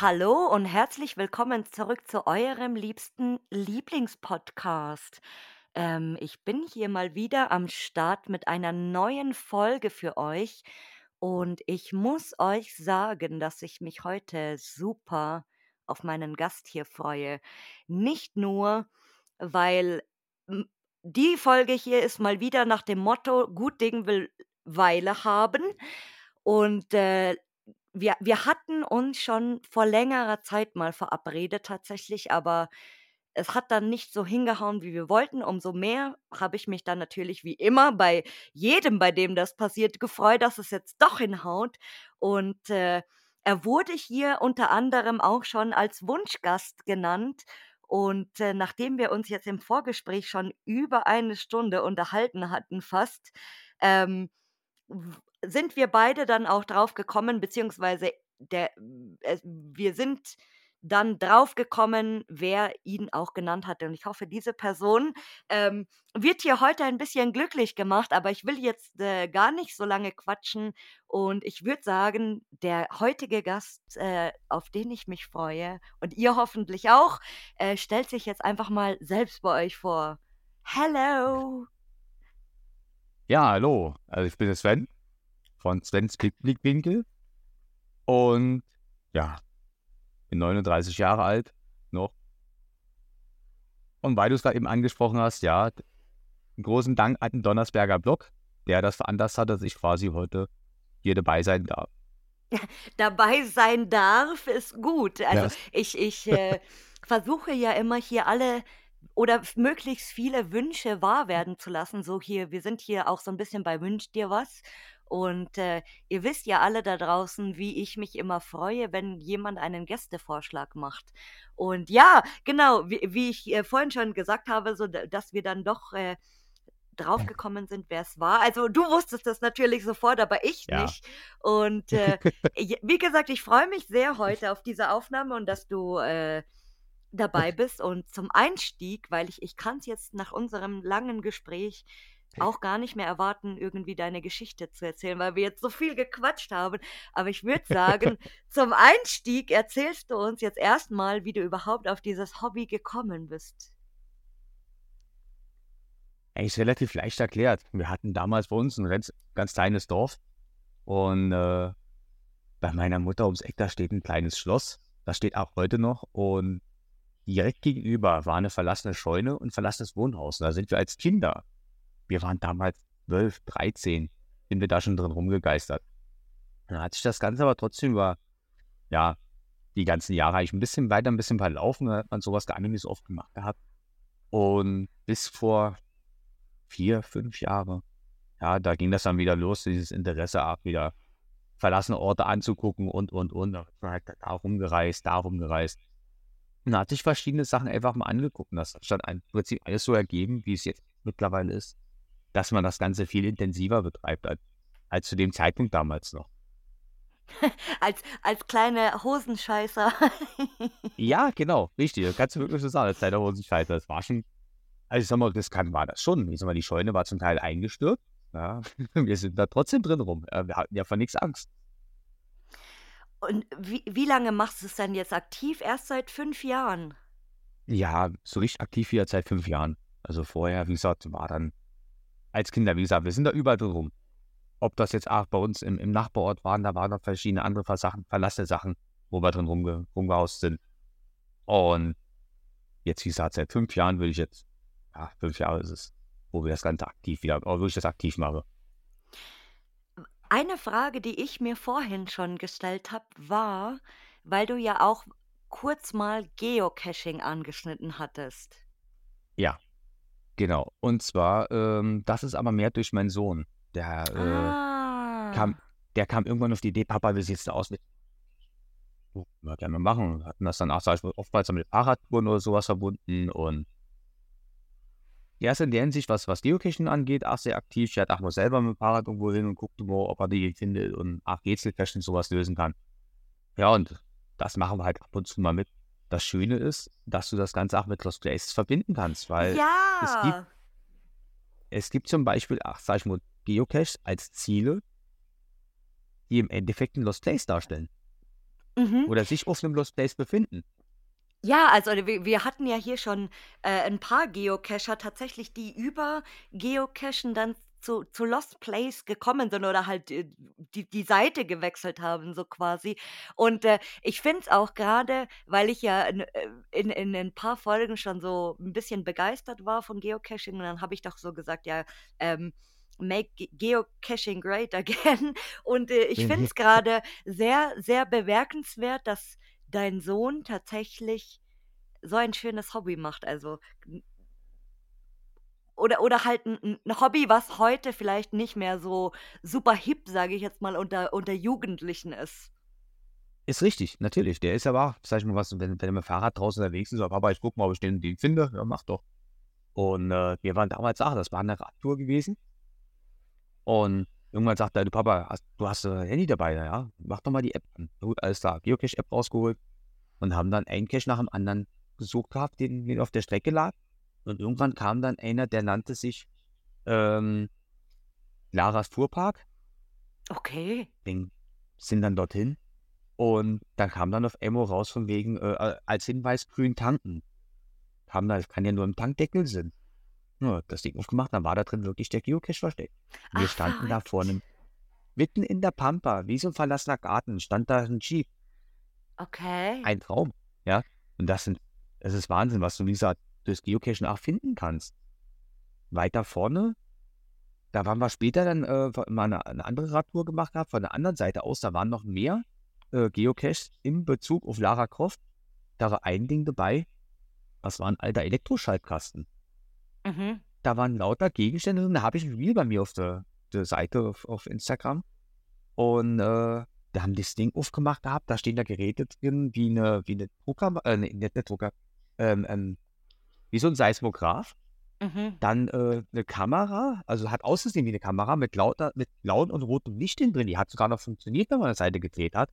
Hallo und herzlich willkommen zurück zu eurem liebsten Lieblingspodcast. Ähm, ich bin hier mal wieder am Start mit einer neuen Folge für euch und ich muss euch sagen, dass ich mich heute super auf meinen Gast hier freue. Nicht nur, weil die Folge hier ist mal wieder nach dem Motto, gut Ding will Weile haben. Und äh, wir, wir hatten uns schon vor längerer Zeit mal verabredet tatsächlich, aber es hat dann nicht so hingehauen, wie wir wollten. Umso mehr habe ich mich dann natürlich wie immer bei jedem, bei dem das passiert, gefreut, dass es jetzt doch hinhaut. Und äh, er wurde hier unter anderem auch schon als Wunschgast genannt. Und äh, nachdem wir uns jetzt im Vorgespräch schon über eine Stunde unterhalten hatten, fast, ähm, sind wir beide dann auch drauf gekommen, beziehungsweise der, wir sind dann drauf gekommen, wer ihn auch genannt hatte. Und ich hoffe, diese Person ähm, wird hier heute ein bisschen glücklich gemacht, aber ich will jetzt äh, gar nicht so lange quatschen. Und ich würde sagen, der heutige Gast, äh, auf den ich mich freue, und ihr hoffentlich auch, äh, stellt sich jetzt einfach mal selbst bei euch vor. Hello! Ja, hallo. Also ich bin der Sven von Svens Blickwinkel und ja, bin 39 Jahre alt noch. Und weil du es gerade eben angesprochen hast, ja, einen großen Dank an den Donnersberger Blog, der das veranlasst hat, dass ich quasi heute hier dabei sein darf. dabei sein darf, ist gut. Also Ja. ich, ich äh, versuche ja immer hier alle oder möglichst viele Wünsche wahr werden zu lassen. So hier, wir sind hier auch so ein bisschen bei Wünsch dir was. Und äh, ihr wisst ja alle da draußen, wie ich mich immer freue, wenn jemand einen Gästevorschlag macht. Und ja, genau, wie, wie ich äh, vorhin schon gesagt habe, so da- dass wir dann doch äh, draufgekommen sind, wer es war. Also du wusstest das natürlich sofort, aber ich Ja. nicht. Und äh, wie gesagt, ich freue mich sehr heute auf diese Aufnahme und dass du äh, dabei bist. Und zum Einstieg, weil ich, ich kann es jetzt nach unserem langen Gespräch auch gar nicht mehr erwarten, irgendwie deine Geschichte zu erzählen, weil wir jetzt so viel gequatscht haben. Aber ich würde sagen, zum Einstieg erzählst du uns jetzt erstmal, wie du überhaupt auf dieses Hobby gekommen bist. Eigentlich relativ leicht erklärt. Wir hatten damals bei uns ein ganz, ganz kleines Dorf und äh, bei meiner Mutter ums Eck, da steht ein kleines Schloss. Das steht auch heute noch und direkt gegenüber war eine verlassene Scheune und ein verlassenes Wohnhaus. Und da sind wir als Kinder, wir waren damals 12, 13, sind wir da schon drin rumgegeistert. Dann hat sich das Ganze aber trotzdem über, ja, die ganzen Jahre eigentlich ein bisschen weiter, ein bisschen verlaufen. Da hat man sowas gar nicht so oft gemacht gehabt. Und bis vor vier, fünf Jahre, ja, da ging das dann wieder los, dieses Interesse auch wieder verlassene Orte anzugucken und, und, und. Da hat man halt da rumgereist, da rumgereist. Und da hat sich verschiedene Sachen einfach mal angeguckt. Und das hat dann im Prinzip alles so ergeben, wie es jetzt mittlerweile ist, dass man das Ganze viel intensiver betreibt als, als zu dem Zeitpunkt damals noch. Als, als kleine Hosenscheißer. Ja, genau, richtig. Das kannst du wirklich so sagen. Als kleiner Hosenscheißer. Das war schon, also ich sag mal, das kann, war das schon. Ich sag mal, die Scheune war zum Teil eingestürzt. Ja, wir sind da trotzdem drin rum. Wir hatten ja vor nichts Angst. Und wie, wie lange machst du es denn jetzt aktiv? Erst seit fünf Jahren. Ja, so richtig aktiv hier seit fünf Jahren. Also vorher, wie gesagt, war dann als Kinder, wie gesagt, wir sind da überall drin rum. Ob das jetzt auch bei uns im, im Nachbarort waren, da waren noch verschiedene andere Sachen, verlassene Sachen, wo wir drin rumge, rumgehaust sind. Und jetzt, wie gesagt, seit fünf Jahren würde ich jetzt, ja, fünf Jahre ist es, wo wir das Ganze aktiv wieder, oder wo ich das aktiv mache. Eine Frage, die ich mir vorhin schon gestellt habe, war, weil du ja auch kurz mal Geocaching angeschnitten hattest. Ja, genau. Und zwar, ähm, das ist aber mehr durch meinen Sohn. Der, äh, Ah. kam, der kam irgendwann auf die Idee, Papa, wie sieht's da aus mit Oh, ja, gerne machen. Hatten das dann auch, ich mal, oftmals mit Fahrradtouren oder sowas verbunden und er ist in der Hinsicht, was, was Geocaching angeht, auch sehr aktiv. Ich hatte auch mal selber mit dem Fahrrad irgendwo hin und guckte mal, ob er die findet und auch Rätselcachen sowas lösen kann. Ja, und das machen wir halt ab und zu mal mit. Das Schöne ist, dass du das Ganze auch mit Lost Places verbinden kannst, weil es gibt, Ja. es gibt zum Beispiel, ach, sag ich mal, Geocaches als Ziele, die im Endeffekt ein Lost Place darstellen. Mhm. oder sich auf einem Lost Place befinden. Ja, also wir, wir hatten ja hier schon äh, ein paar Geocacher tatsächlich, die über Geocachen dann zu, zu Lost Place gekommen sind oder halt äh, die, die Seite gewechselt haben, so quasi. Und äh, ich finde es auch gerade, weil ich ja in, äh, in, in ein paar Folgen schon so ein bisschen begeistert war von Geocaching und dann habe ich doch so gesagt, ja, ähm, Make Ge- Geocaching great again. Und äh, ich finde es gerade sehr, sehr bemerkenswert, dass dein Sohn tatsächlich so ein schönes Hobby macht. Also oder, oder halt ein, ein Hobby, was heute vielleicht nicht mehr so super hip, sage ich jetzt mal, unter, unter Jugendlichen ist. Ist richtig, natürlich. Der ist aber, sag ich mal was, wenn, wenn er mit dem Fahrrad draußen unterwegs ist, sagt, Papa, ich guck mal, ob ich den, den finde. Ja, mach doch. Und äh, wir waren damals auch, das war eine Radtour gewesen. Und irgendwann sagt er, du Papa, hast, du hast ein Handy dabei, ja? Mach doch mal die App an. Gut, alles klar, Geocache-App rausgeholt und haben dann einen Cache nach dem anderen gesucht gehabt, den, den auf der Strecke lag. Und irgendwann kam dann einer, der nannte sich ähm, Laras Fuhrpark. Okay. Den sind dann dorthin. Und dann kam dann auf Emo raus von wegen, äh, als Hinweis grün tanken. Haben da, das kann ja nur im Tankdeckel sein. Ja, das Ding aufgemacht, dann war da drin wirklich der Geocache versteckt. Und wir Ach, standen da verrückt. vor einem, mitten in der Pampa, wie so ein verlassener Garten, stand da ein Jeep, Okay. ein Traum, ja. Und das sind, das ist Wahnsinn, was du, wie gesagt, durchs Geocachen auch finden kannst. Weiter vorne, da waren wir später dann äh, mal eine, eine andere Radtour gemacht gehabt, von der anderen Seite aus, da waren noch mehr äh, Geocaches in Bezug auf Lara Croft. Da war ein Ding dabei, das war ein alter Elektroschaltkasten. Mhm. Da waren lauter Gegenstände drin, da habe ich ein Reel bei mir auf der, der Seite auf, auf Instagram. Und äh, da haben die das Ding aufgemacht gehabt, da stehen da Geräte drin, wie eine, wie eine Drucker, äh, nicht eine Drucker, ähm, ähm, wie so ein Seismograph. Mhm. Dann äh, eine Kamera, also hat ausgesehen wie eine Kamera mit lauter, mit blauen und rotem Licht drin. Die hat sogar noch funktioniert, wenn man eine Seite gedreht hat.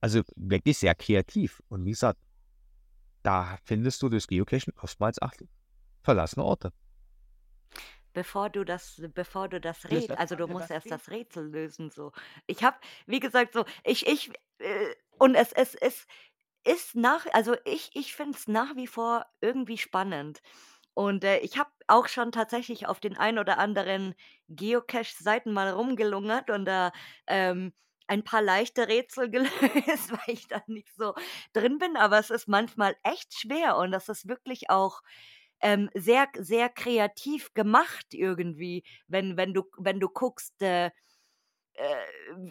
Also wirklich sehr kreativ. Und wie gesagt, da findest du das Geocachen oftmals auch verlassene Orte. Bevor du das, bevor du das Rätsel, das also du musst erst das Rätsel lösen, so. Ich habe, wie gesagt, so, ich, ich, äh, und es, es, es ist nach, also ich, ich finde es nach wie vor irgendwie spannend. Und äh, ich habe auch schon tatsächlich auf den ein oder anderen Geocache-Seiten mal rumgelungert und da ähm, ein paar leichte Rätsel gelöst, weil ich da nicht so drin bin. Aber es ist manchmal echt schwer und das ist wirklich auch ähm, sehr, sehr kreativ gemacht irgendwie, wenn, wenn du, wenn du guckst, äh,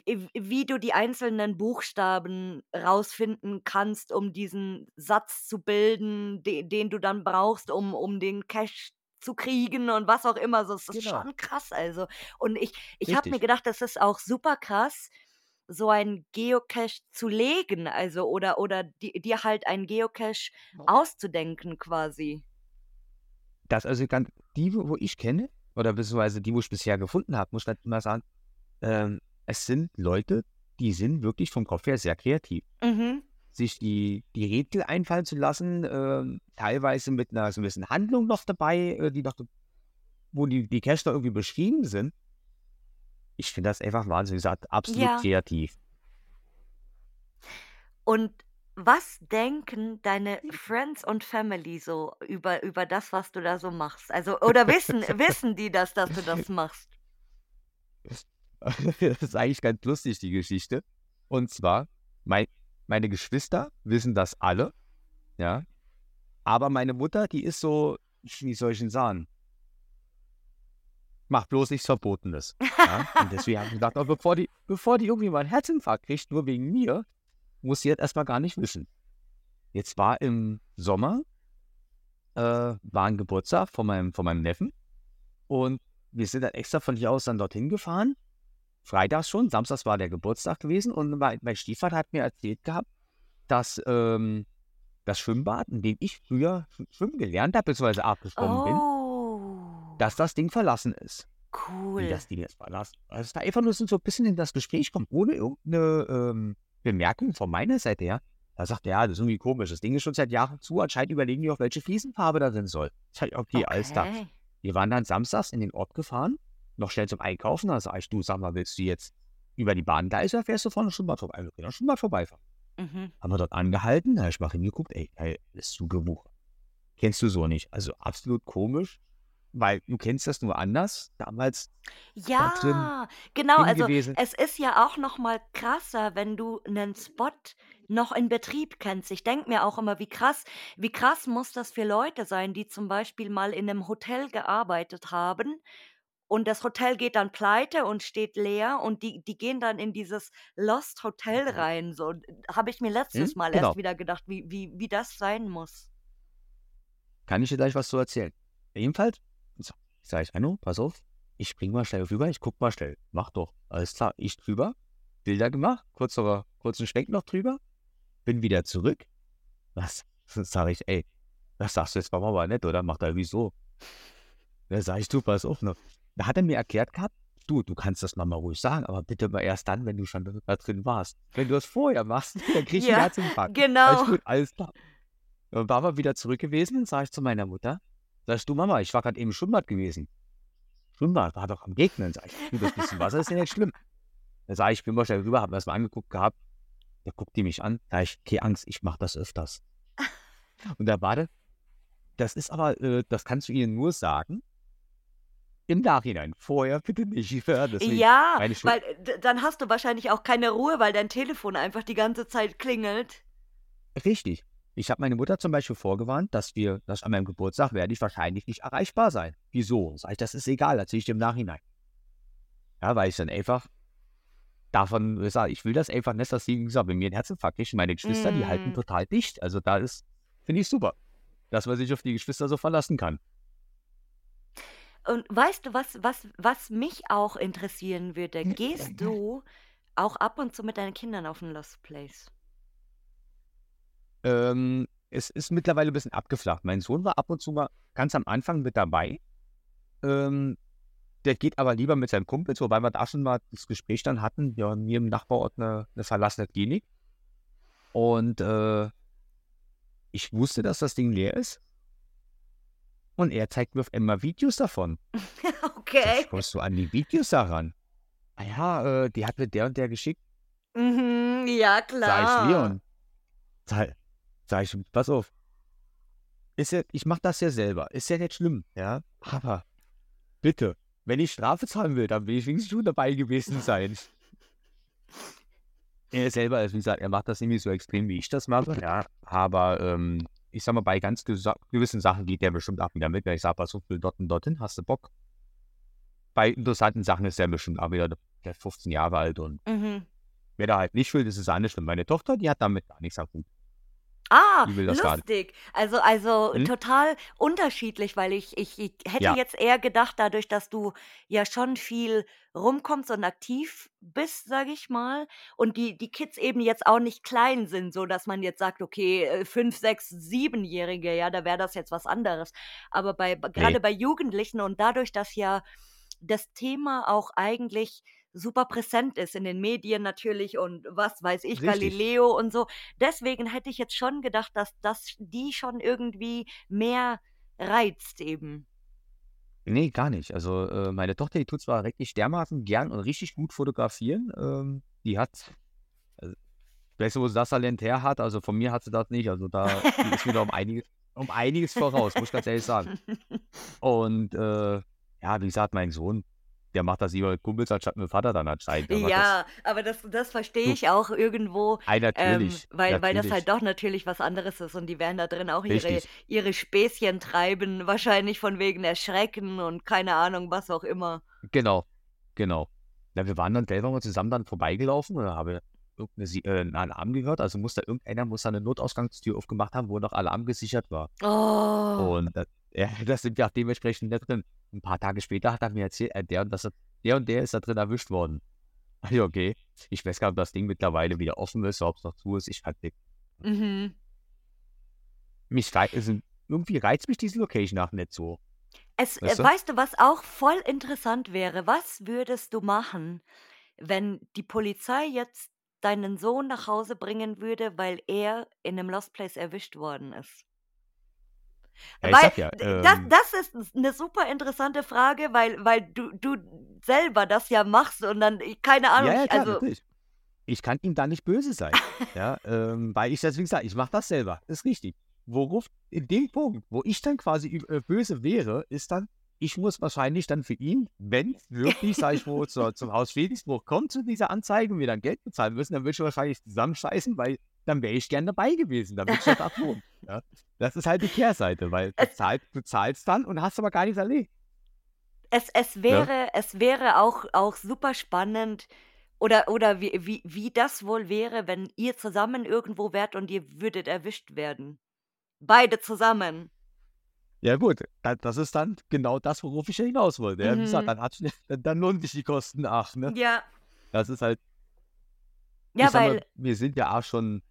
wie wie du die einzelnen Buchstaben rausfinden kannst, um diesen Satz zu bilden, de den du dann brauchst, um um den Cache zu kriegen und was auch immer. So, es ist Genau. schon krass, also. Und ich ich habe mir gedacht, das ist auch super krass, so ein Geocache zu legen, also oder oder di dir halt einen Geocache auszudenken quasi. Das also die, wo wo ich kenne, oder beziehungsweise die, wo ich bisher gefunden habe, muss ich halt immer sagen, ähm, es sind Leute, die sind wirklich vom Kopf her sehr kreativ. Mhm. Sich die, die Rätsel einfallen zu lassen, ähm, teilweise mit einer so ein bisschen Handlung noch dabei, äh, die noch, wo die, die noch irgendwie beschrieben sind. Ich finde das einfach wahnsinnig, gesagt, absolut Ja. kreativ. Und was denken deine Friends und Family so über über das, was du da so machst? Also oder wissen wissen die das, dass du das machst? Das ist eigentlich ganz lustig, die Geschichte. Und zwar, mein, meine Geschwister wissen das alle, ja. Aber meine Mutter, die ist so, wie soll ich denn sagen? Mach bloß nichts Verbotenes. Ja? Und deswegen habe ich gedacht, oh, bevor, die, bevor die irgendwie mal einen Herzinfarkt kriegt, nur wegen mir, muss sie jetzt erstmal gar nicht wissen. Jetzt war im Sommer, äh, war ein Geburtstag von meinem, von meinem Neffen. Und wir sind dann extra von hier aus dann dorthin gefahren. Freitags schon, samstags war der Geburtstag gewesen. Und mein, mein Stiefvater hat mir erzählt gehabt, dass ähm, das Schwimmbad, in dem ich früher sch- schwimmen gelernt habe, beziehungsweise bin, Oh, dass das Ding verlassen ist. Wie cool. das Ding jetzt verlassen. Also es war einfach nur so ein bisschen in das Gespräch kommt, ohne irgendeine ähm, Bemerkung von meiner Seite her. Da sagt er, ja, das ist irgendwie komisch. Das Ding ist schon seit Jahren zu. Anscheinend überlegen die auch, welche Fliesenfarbe da drin soll. Ich sag, okay, alles klar. Okay. Wir waren dann samstags in den Ort gefahren, noch schnell zum Einkaufen. Da sag ich, du, sag mal, willst du jetzt über die Bahngleise fährst du vorne schon mal vorbei. Wir können schon mal vorbeifahren. Mhm. Haben wir dort angehalten, da habe ich mal hingeguckt, ey, ey, ist zu gewuchert. Kennst du so nicht. Also absolut komisch, weil du kennst das nur anders. Damals da drin Ja, genau. drin Also gewesen. es ist ja auch noch mal krasser, wenn du einen Spot noch in Betrieb kennst. Ich denke mir auch immer, wie krass, wie krass muss das für Leute sein, die zum Beispiel mal in einem Hotel gearbeitet haben und das Hotel geht dann pleite und steht leer und die, die gehen dann in dieses Lost Hotel rein. So habe ich mir Hm? letztes Mal erst Genau. wieder gedacht, wie, wie, wie das sein muss. Kann ich dir gleich was zu erzählen. Jedenfalls so, sage ich, Anno, pass auf, ich spring mal schnell rüber, ich guck mal schnell. Mach doch. Alles klar, ich drüber, Bilder gemacht, kurzer, kurzen Schwenk noch drüber, bin wieder zurück. Was? Sag ich, ey, das sagst du jetzt war aber nett, oder? Macht er wieso? Da sag ich, du, pass auf noch. Da hat er mir erklärt gehabt, du, du kannst das mal ruhig sagen, aber bitte mal erst dann, wenn du schon da drin warst. Wenn du es vorher machst, dann krieg ich einen Ja, Herzinfarkt. genau. Alles gut, alles klar. Dann waren wir wieder zurück gewesen, sag ich zu meiner Mutter, sagst du, Mama, ich war gerade eben im Schwimmbad gewesen. Schwimmbad war doch am Regnen, sag ich. Du, das bisschen Wasser ist ja nicht schlimm. Dann sag ich, ich bin mal schnell rüber, hab mir das mal angeguckt gehabt. Da guckt die mich an, da ich, keine Angst, ich mach das öfters. Und da war das, das ist aber, äh, das kannst du ihnen nur sagen, im Nachhinein. Vorher bitte nicht. Ja, Ja, weil äh, dann hast du wahrscheinlich auch keine Ruhe, weil dein Telefon einfach die ganze Zeit klingelt. Richtig. Ich habe meine Mutter zum Beispiel vorgewarnt, dass wir, dass an meinem Geburtstag werde ich wahrscheinlich nicht erreichbar sein. Wieso? Sag ich, das ist egal, erzähle ich dir im Nachhinein. Ja, weil ich dann einfach davon sage, ich will das einfach nicht, dass sie, wie gesagt, wenn mir ein Herzinfarkt kriegt, meine Geschwister, die halten Mm. total dicht. Also da ist, finde ich super, dass man sich auf die Geschwister so verlassen kann. Und weißt du, was, was, was mich auch interessieren würde? Gehst du auch ab und zu mit deinen Kindern auf den Lost Place? Ähm, es ist mittlerweile ein bisschen abgeflacht. Mein Sohn war ab und zu mal ganz am Anfang mit dabei. Ähm, der geht aber lieber mit seinem Kumpel, wobei wir da schon mal das Gespräch dann hatten. Wir haben hier im Nachbarort eine, eine verlassene Klinik. Und äh, ich wusste, dass das Ding leer ist. Und er zeigt mir auf einmal Videos davon. Okay. ich, kommst du an die Videos daran? Ah ja, äh, die hat mir der und der geschickt. Mhm, ja, Sag ich, klar. Leon. Sag, sag ich, pass auf. Ist ja, ich mach das ja selber. Ist ja nicht schlimm, ja. Aber bitte, wenn ich Strafe zahlen will, dann will ich wenigstens schon dabei gewesen sein. Er selber, also wie gesagt, er macht das nämlich so extrem, wie ich das mache, ja. Aber ähm, ich sag mal, bei ganz gewissen Sachen geht der bestimmt auch wieder mit. Wenn ich sage, auf, will dort und dorthin, hast du Bock? Bei interessanten Sachen ist er bestimmt auch wieder der 15 Jahre alt und Mhm. wer da halt nicht will, das ist auch nicht schlimm. Meine Tochter, die hat damit gar nichts am Hut. Ah, lustig. Also, also Hm? total unterschiedlich, weil ich, ich, ich hätte Ja. jetzt eher gedacht, dadurch, dass du ja schon viel rumkommst und aktiv bist, sage ich mal, und die, die Kids eben jetzt auch nicht klein sind, so dass man jetzt sagt, okay, äh, fünf, sechs, siebenjährige, ja, da wäre das jetzt was anderes. Aber bei gerade Nee. bei Jugendlichen und dadurch, dass ja das Thema auch eigentlich super präsent ist in den Medien natürlich und was weiß ich, Richtig. Galileo und so. Deswegen hätte ich jetzt schon gedacht, dass das die schon irgendwie mehr reizt eben. Nee, gar nicht. Also äh, meine Tochter, die tut zwar richtig dermaßen gern und richtig gut fotografieren. Ähm, die hat, also, ich weiß nicht, wo sie das Talent her hat. Also von mir hat sie das nicht. Also da ist wieder um einiges, um einiges voraus, muss ich ganz ehrlich sagen. Und äh, ja, wie gesagt, mein Sohn, der macht das lieber mit Kumpels anstatt mit dem Vater dann anscheinend. Aber das, Ja, aber das, das verstehe ich auch irgendwo, ei, ähm, natürlich, weil, weil das natürlich. halt doch natürlich was anderes ist und die werden da drin auch ihre, Richtig. ihre Späßchen treiben, wahrscheinlich von wegen Erschrecken und keine Ahnung, was auch immer. Genau, genau. Na, wir waren dann selber mal zusammen dann vorbeigelaufen und habe irgendeine Sie- äh, einen Alarm gehört. Also muss da irgendeiner muss da eine Notausgangstür aufgemacht haben, wo noch Alarm gesichert war. Oh, Und das, ja, das sind wir auch dementsprechend da drin. Ein paar Tage später hat er mir erzählt, äh, der und das, der und der ist da drin erwischt worden. Ja, okay. Ich weiß gar nicht, ob das Ding mittlerweile wieder offen ist, ob es noch zu ist. Ich nicht. mhm. Mich rei- also, irgendwie reizt mich diese Location auch nicht so. Es, äh, Weißt du? weißt du, was auch voll interessant wäre? Was würdest du machen, wenn die Polizei jetzt deinen Sohn nach Hause bringen würde, weil er in einem Lost Place erwischt worden ist? Ja, Weil ja, d- das, ähm, das ist eine super interessante Frage, weil, weil du, du selber das ja machst und dann, keine Ahnung, ja, ja, ich, klar, also, natürlich. Ich kann ihm da nicht böse sein. Ja, ähm, weil ich deswegen sage, ich mache das selber. Ist richtig. Worauf, in dem Punkt, wo ich dann quasi äh, böse wäre, ist dann, ich muss wahrscheinlich dann für ihn, wenn wirklich, sag ich mal, zur, zum Haus Friedrichsburg kommt zu dieser Anzeige und wir dann Geld bezahlen müssen, dann würde ich wahrscheinlich zusammenscheißen, weil dann wäre ich gern dabei gewesen. Würde ich das abholen. Ja? Das ist halt die Kehrseite, weil du, Es- zahl, du zahlst dann und hast aber gar nichts erlebt. es, es wäre, es wäre auch, auch super spannend, oder, oder wie, wie, wie das wohl wäre, wenn ihr zusammen irgendwo wärt und ihr würdet erwischt werden. Beide zusammen. Ja gut, da- das ist dann genau das, worauf ich hinaus wollte. Ja, wie gesagt, Mhm. dann, hat, dann, dann lohnen sich die Kosten ach, ne? Ja. Das ist halt, Ja, weil, mal, wir sind ja auch schon,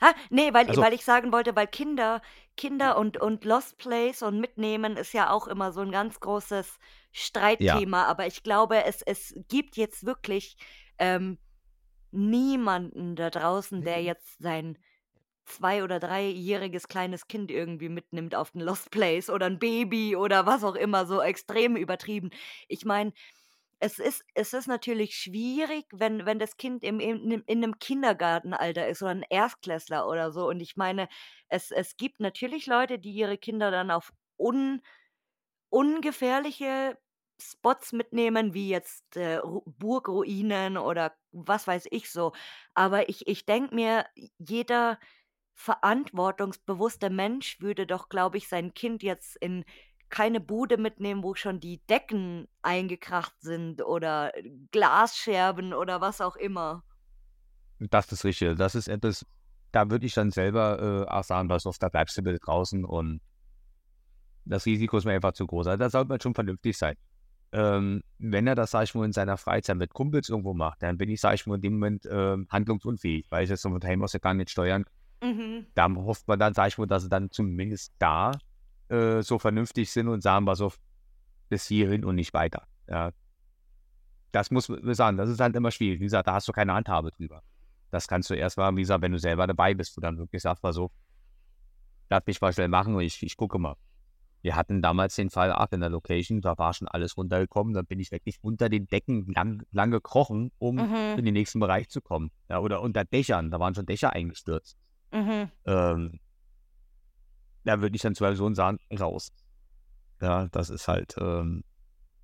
Ha, nee, weil, Also- weil ich sagen wollte, weil Kinder, Kinder und, und Lost Place und Mitnehmen ist ja auch immer so ein ganz großes Streitthema. Aber ich glaube, es, es gibt jetzt wirklich ähm, niemanden da draußen, der Nee. jetzt sein zwei- oder dreijähriges kleines Kind irgendwie mitnimmt auf den Lost Place oder ein Baby oder was auch immer, so extrem übertrieben. Ich meine, es ist, es ist natürlich schwierig, wenn, wenn das Kind im, in, in einem Kindergartenalter ist oder ein Erstklässler oder so. Und ich meine, es, es gibt natürlich Leute, die ihre Kinder dann auf un, ungefährliche Spots mitnehmen, wie jetzt äh, Ru- Burgruinen oder was weiß ich so. Aber ich, ich denke mir, jeder verantwortungsbewusste Mensch würde doch, glaube ich, sein Kind jetzt in keine Bude mitnehmen, wo schon die Decken eingekracht sind oder Glasscherben oder was auch immer. das ist richtig. Das ist etwas, da würde ich dann selber äh, auch sagen, pass auf, da bleibst du bitte draußen und das Risiko ist mir einfach zu groß. Also da sollte man schon vernünftig sein. Ähm, wenn er das, sag ich mal, in seiner Freizeit mit Kumpels irgendwo macht, dann bin ich, sag ich mal, in dem Moment ähm, handlungsunfähig, weil ich das so von daheim aus ja gar nicht steuern Mhm. da hofft man dann, sag ich mal, dass sie dann zumindest da äh, so vernünftig sind und sagen, pass auf, bis hierhin und nicht weiter. Ja. Das muss man sagen, das ist halt immer schwierig. Wie gesagt, da hast du keine Handhabe drüber. Das kannst du erst mal, wie gesagt, wenn du selber dabei bist, wo dann wirklich sagst, pass auf, lass mich mal schnell machen und ich, ich gucke mal. Wir hatten damals den Fall auch in der Location, da war schon alles runtergekommen, dann bin ich wirklich unter den Decken lang, lang gekrochen, um Mhm. in den nächsten Bereich zu kommen. Ja, oder unter Dächern, da waren schon Dächer eingestürzt. Mhm. Ähm, da würde ich dann zwei Personen sagen, raus. Ja, das ist halt, ähm,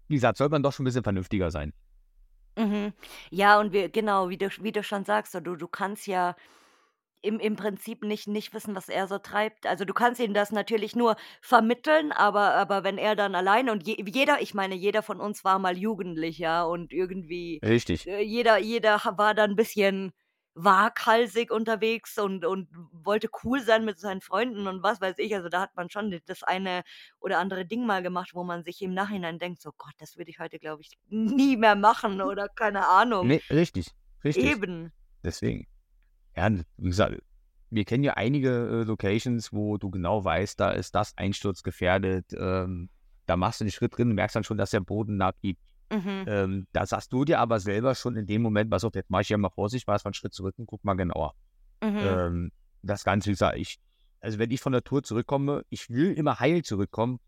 wie gesagt, soll man doch schon ein bisschen vernünftiger sein. Mhm. Ja, und wir, genau, wie du, wie du schon sagst, du, du kannst ja im, im Prinzip nicht, nicht wissen, was er so treibt. Also du kannst ihm das natürlich nur vermitteln, aber, aber wenn er dann alleine und je, jeder, ich meine, jeder von uns war mal jugendlich, ja, und irgendwie Richtig. äh, jeder, jeder war dann ein bisschen waghalsig unterwegs und, und wollte cool sein mit seinen Freunden und was weiß ich. Also da hat man schon das eine oder andere Ding mal gemacht, wo man sich im Nachhinein denkt, so Gott, das würde ich heute, glaube ich, nie mehr machen oder keine Ahnung. Nee, richtig. Richtig. Eben. Deswegen. Ja, wie gesagt, wir kennen ja einige äh, Locations, wo du genau weißt, da ist das Einsturz gefährdet. Ähm, da machst du den Schritt drin, merkst dann schon, dass der Boden nachgibt. Mhm. Ähm, da sagst du dir aber selber schon in dem Moment, pass auf, jetzt mach ich ja mal Vorsicht, mach einen Schritt zurück und guck mal genauer. Mhm. Ähm, das Ganze, wie gesagt, ich, also wenn ich von der Tour zurückkomme, ich will immer heil zurückkommen.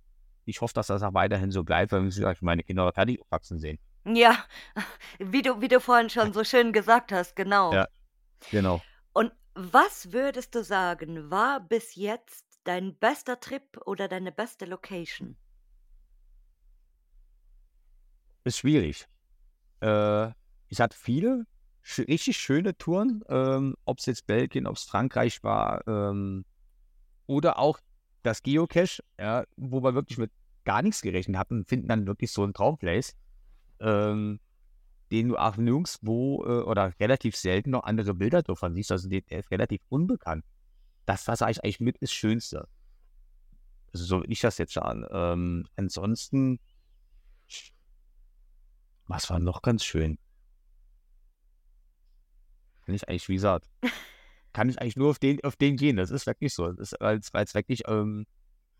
Ich hoffe, dass das auch weiterhin so bleibt, weil ich meine Kinder fertig aufwachsen sehen. Ja, wie du, wie du vorhin schon so schön gesagt hast, genau. Ja. Genau. Und was würdest du sagen, war bis jetzt dein bester Trip oder deine beste Location? Ist schwierig. Äh, ich hatte viele sch richtig schöne Touren, ähm, ob es jetzt Belgien, ob es Frankreich war, ähm, oder auch das Geocache, ja, wo wir wirklich mit gar nichts gerechnet hatten, finden dann wirklich so ein Traumplace, ähm, den du auch nirgendwo äh, oder relativ selten noch andere Bilder davon siehst. Also der, ist relativ unbekannt. Das war eigentlich, mit das Schönste. Also so würde ich das jetzt sagen. Ähm, ansonsten, was war noch ganz schön? Kann ich eigentlich, wie gesagt, kann ich eigentlich nur auf den, auf den gehen. Das ist wirklich so. Das ist, weil es wirklich, ähm,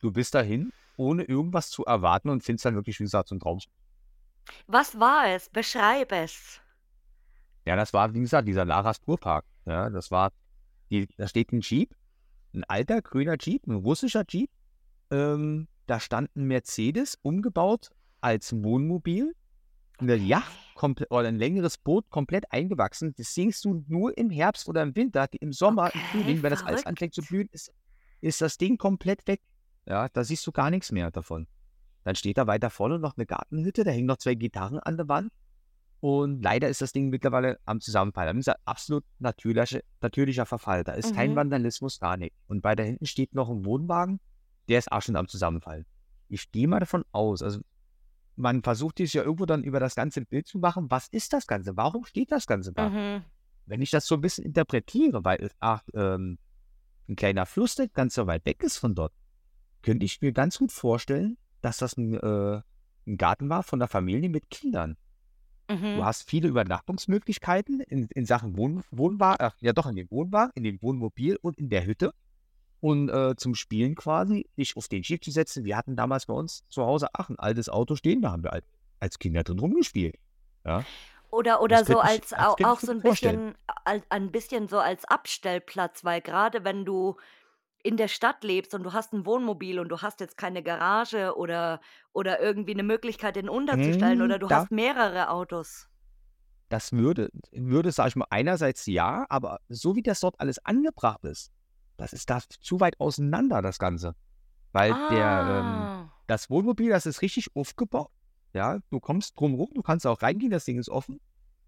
du bist dahin, ohne irgendwas zu erwarten und findest dann wirklich, wie gesagt, so ein Traum. Was war es? Beschreib es. Ja, das war, wie gesagt, dieser Laras Kurpark. Ja, das war, die, da steht ein Jeep, ein alter grüner Jeep, ein russischer Jeep, ähm, da stand ein Mercedes umgebaut als Wohnmobil, eine Yacht oder ein längeres Boot komplett eingewachsen. Das siehst du nur im Herbst oder im Winter. Im Sommer, im Okay, Frühling, wenn das alles anfängt zu blühen, ist, ist das Ding komplett weg. Ja, da siehst du gar nichts mehr davon. Dann steht da weiter vorne noch eine Gartenhütte, da hängen noch zwei Gitarren an der Wand. Und leider ist das Ding mittlerweile am Zusammenfallen. Das ist ein absolut natürlicher, natürlicher Verfall. Da ist kein Mhm. Vandalismus, gar nicht. Und bei da hinten steht noch ein Wohnwagen, der ist auch schon am Zusammenfallen. Ich gehe mal davon aus, also man versucht sich ja irgendwo dann über das ganze Bild zu machen, was ist das Ganze? Warum steht das Ganze da? Mhm. Wenn ich das so ein bisschen interpretiere, weil es ach, ähm, ein kleiner Fluss, der ganz so weit weg ist von dort, könnte ich mir ganz gut vorstellen, dass das ein, äh, ein Garten war von einer Familie mit Kindern. Du Mhm. hast viele Übernachtungsmöglichkeiten in, in Sachen Wohn Wohnwagen, ach, ja doch, in dem Wohnwagen, in dem Wohnmobil und in der Hütte. Und äh, zum Spielen quasi, dich auf den Jeep zu setzen. Wir hatten damals bei uns zu Hause ach, ein altes Auto stehen, da haben wir als, als Kinder drin rumgespielt. Ja, Oder, das oder so ich, als das auch, auch ich so ein vorstellen. bisschen, al- ein bisschen so als Abstellplatz, weil gerade wenn du in der Stadt lebst und du hast ein Wohnmobil und du hast jetzt keine Garage oder, oder irgendwie eine Möglichkeit, den unterzustellen Hm, oder du da, hast mehrere Autos. das würde, würde, sag ich mal, einerseits ja, aber so wie das dort alles angebracht ist, das ist da zu weit auseinander, das Ganze. Weil der, ähm, Ah, das Wohnmobil, das ist richtig aufgebaut. Ja, du kommst drum rum, du kannst auch reingehen, das Ding ist offen.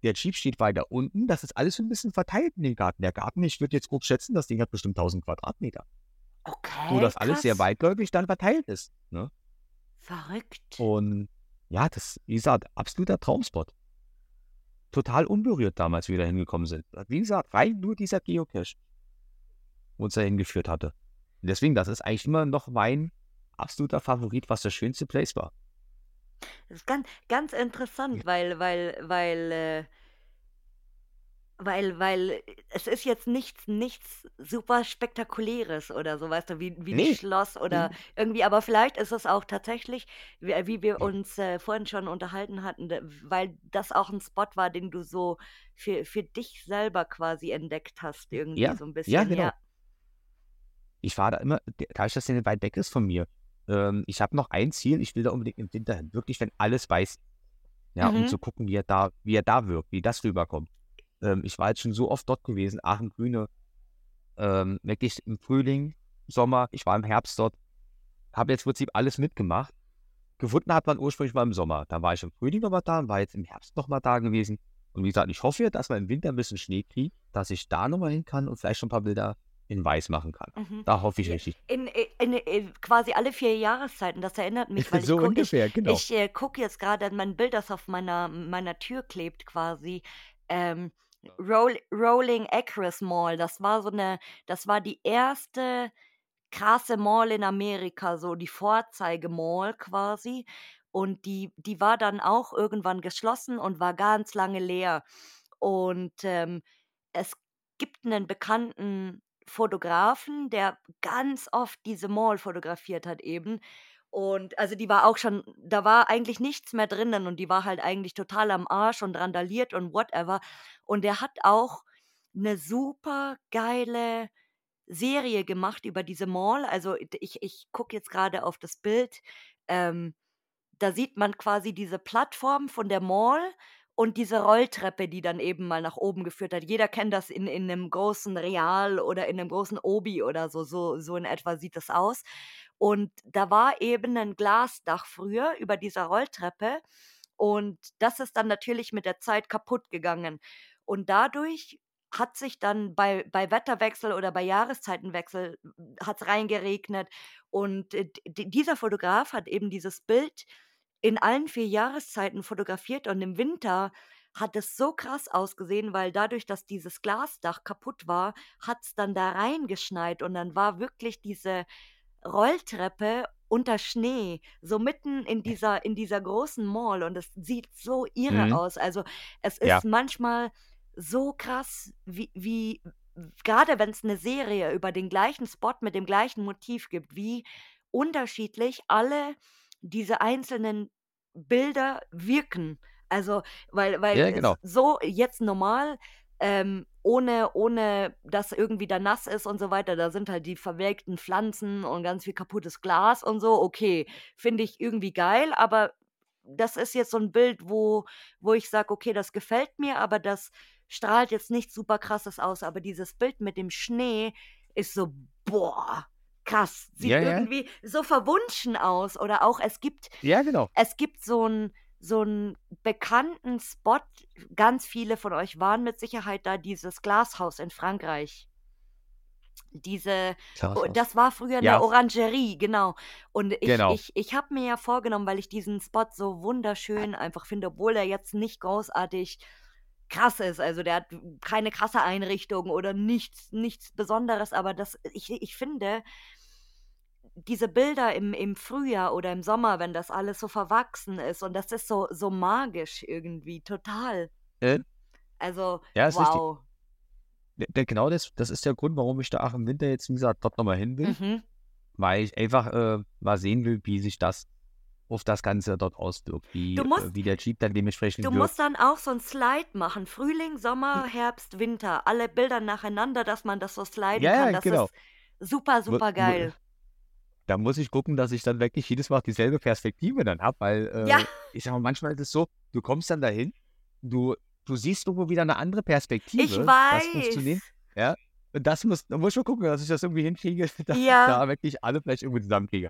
Der Jeep steht weiter unten, das ist alles so ein bisschen verteilt in den Garten. Der Garten, ich würde jetzt grob schätzen, das Ding hat bestimmt 1000 Quadratmeter. Wo okay, das alles sehr weitläufig dann verteilt ist. Ne? Verrückt. Und ja, das ist gesagt, absoluter Traumspot. Total unberührt damals, wie wir da hingekommen sind. Wie gesagt, rein nur dieser Geocache, uns dahin geführt hatte. Und deswegen, das ist eigentlich immer noch mein absoluter Favorit, was das schönste Place war. Das ist ganz, ganz interessant, weil, weil, weil, äh, weil, weil es ist jetzt nichts, nichts super Spektakuläres oder so, weißt du, wie, wie ein Nee. Schloss oder Mhm. irgendwie, aber vielleicht ist es auch tatsächlich, wie, wie wir uns äh, vorhin schon unterhalten hatten, weil das auch ein Spot war, den du so für, für dich selber quasi entdeckt hast, irgendwie Ja, so ein ja, bisschen, genau. ja. Ich war da immer, der- dadurch, dass der nicht weit weg ist von mir. Ähm, ich habe noch ein Ziel, ich will da unbedingt im Winter hin. Wirklich, wenn alles weiß. Ja, um Mhm. zu gucken, wie er da, wie er da wirkt, wie das rüberkommt. Ähm, ich war jetzt schon so oft dort gewesen, Aachen Grüne, ähm, wirklich im Frühling, Sommer, ich war im Herbst dort, habe jetzt im Prinzip alles mitgemacht. Gefunden hat man ursprünglich mal im Sommer. Dann war ich im Frühling nochmal da und war jetzt im Herbst nochmal da gewesen. Und wie gesagt, ich hoffe, dass wir im Winter ein bisschen Schnee kriegen, dass ich da nochmal hin kann und vielleicht schon ein paar Bilder in weiß machen kann. Mhm. Da hoffe ich richtig. In, in, in quasi alle vier Jahreszeiten, das erinnert mich, weil ich So gucke, ich, ungefähr, genau. ich äh, gucke jetzt gerade an mein Bild, das auf meiner, meiner Tür klebt quasi. Ähm, Roll, Rolling Acres Mall, das war so eine, das war die erste krasse Mall in Amerika, so die Vorzeigemall quasi. Und die, die war dann auch irgendwann geschlossen und war ganz lange leer. Und ähm, es gibt einen bekannten Fotografen, der ganz oft diese Mall fotografiert hat eben. Und also die war auch schon, da war eigentlich nichts mehr drinnen und die war halt eigentlich total am Arsch und randaliert und whatever. Und der hat auch eine super geile Serie gemacht über diese Mall. Also ich, ich gucke jetzt gerade auf das Bild. Ähm, da sieht man quasi diese Plattform von der Mall und diese Rolltreppe, die dann eben mal nach oben geführt hat. Jeder kennt das in, in einem großen Real oder in einem großen Obi oder so. So, so in etwa sieht das aus. Und da war eben ein Glasdach früher über dieser Rolltreppe. Und das ist dann natürlich mit der Zeit kaputt gegangen. Und dadurch hat sich dann bei, bei Wetterwechsel oder bei Jahreszeitenwechsel hat es reingeregnet. Und äh, dieser Fotograf hat eben dieses Bild in allen vier Jahreszeiten fotografiert und im Winter hat es so krass ausgesehen, weil dadurch, dass dieses Glasdach kaputt war, hat es dann da reingeschneit und dann war wirklich diese Rolltreppe unter Schnee, so mitten in dieser, in dieser großen Mall und es sieht so irre Mhm. aus. Also es Ja. ist manchmal so krass, wie, wie gerade wenn es eine Serie über den gleichen Spot mit dem gleichen Motiv gibt, wie unterschiedlich alle diese einzelnen Bilder wirken. Also, weil, weil Ja, genau. so jetzt normal ähm, ohne, ohne dass irgendwie da nass ist und so weiter. Da sind halt die verwelkten Pflanzen und ganz viel kaputtes Glas und so. Okay, finde ich irgendwie geil, aber das ist jetzt so ein Bild, wo, wo ich sage, okay, das gefällt mir, aber das strahlt jetzt nichts super krasses aus. Aber dieses Bild mit dem Schnee ist so, boah, krass. Sieht Ja, ja. irgendwie so verwunschen aus. Oder auch, es gibt, Ja, genau. es gibt so einen so einen bekannten Spot. Ganz viele von euch waren mit Sicherheit da, dieses Glashaus in Frankreich. Diese, oh, klar. das war früher eine Ja. Orangerie, genau. Und ich, Genau. ich, ich habe mir ja vorgenommen, weil ich diesen Spot so wunderschön einfach finde, obwohl er jetzt nicht großartig krass ist. Also der hat keine krasse Einrichtung oder nichts, nichts Besonderes, aber das, ich, ich finde, diese Bilder im, im Frühjahr oder im Sommer, wenn das alles so verwachsen ist und das ist so, so magisch irgendwie, total. Äh, Also, ja, wow. Der, der, genau das, das ist der Grund, warum ich da auch im Winter jetzt, wie gesagt, dort nochmal hin will, Mhm. weil ich einfach äh, mal sehen will, wie sich das auf das Ganze dort auswirkt, wie, Du äh, musst, wie der Jeep dann dementsprechend du wirkt. musst dann auch so ein Slide machen. Frühling, Sommer, Hm. Herbst, Winter. Alle Bilder nacheinander, dass man das so sliden Ja, kann. ja, Das genau. ist super, super geil. Da muss ich gucken, dass ich dann wirklich jedes Mal dieselbe Perspektive dann habe, weil Ja, äh, ich sag mal, manchmal ist es so, du kommst dann dahin, du, du siehst irgendwo wieder eine andere ich Perspektive, das funktioniert, weiß. ja, und das muss, da muss ich schon gucken, dass ich das irgendwie hinkriege, dass ich Ja, da wirklich alle vielleicht irgendwie zusammenkriege.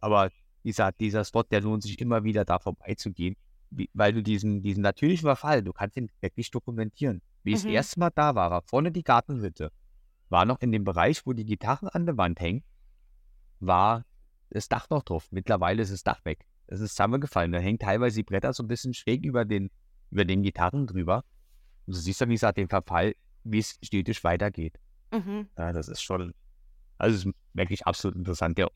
Aber dieser, dieser Spot, der lohnt sich immer wieder da vorbeizugehen, weil du diesen, diesen natürlichen Verfall, du kannst ihn wirklich dokumentieren. Wie ich das mhm. erste Mal da war, war vorne die Gartenhütte, war noch in dem Bereich, wo die Gitarren an der Wand hängen, war das Dach noch drauf. Mittlerweile ist das Dach weg. Es ist zusammengefallen. Da hängen teilweise die Bretter so ein bisschen schräg über den, über den Gitarren drüber. Und du siehst dann, wie gesagt, den Verfall, wie es stetig weitergeht. Mhm. Ja, das ist schon, also ist wirklich absolut interessant. Ja,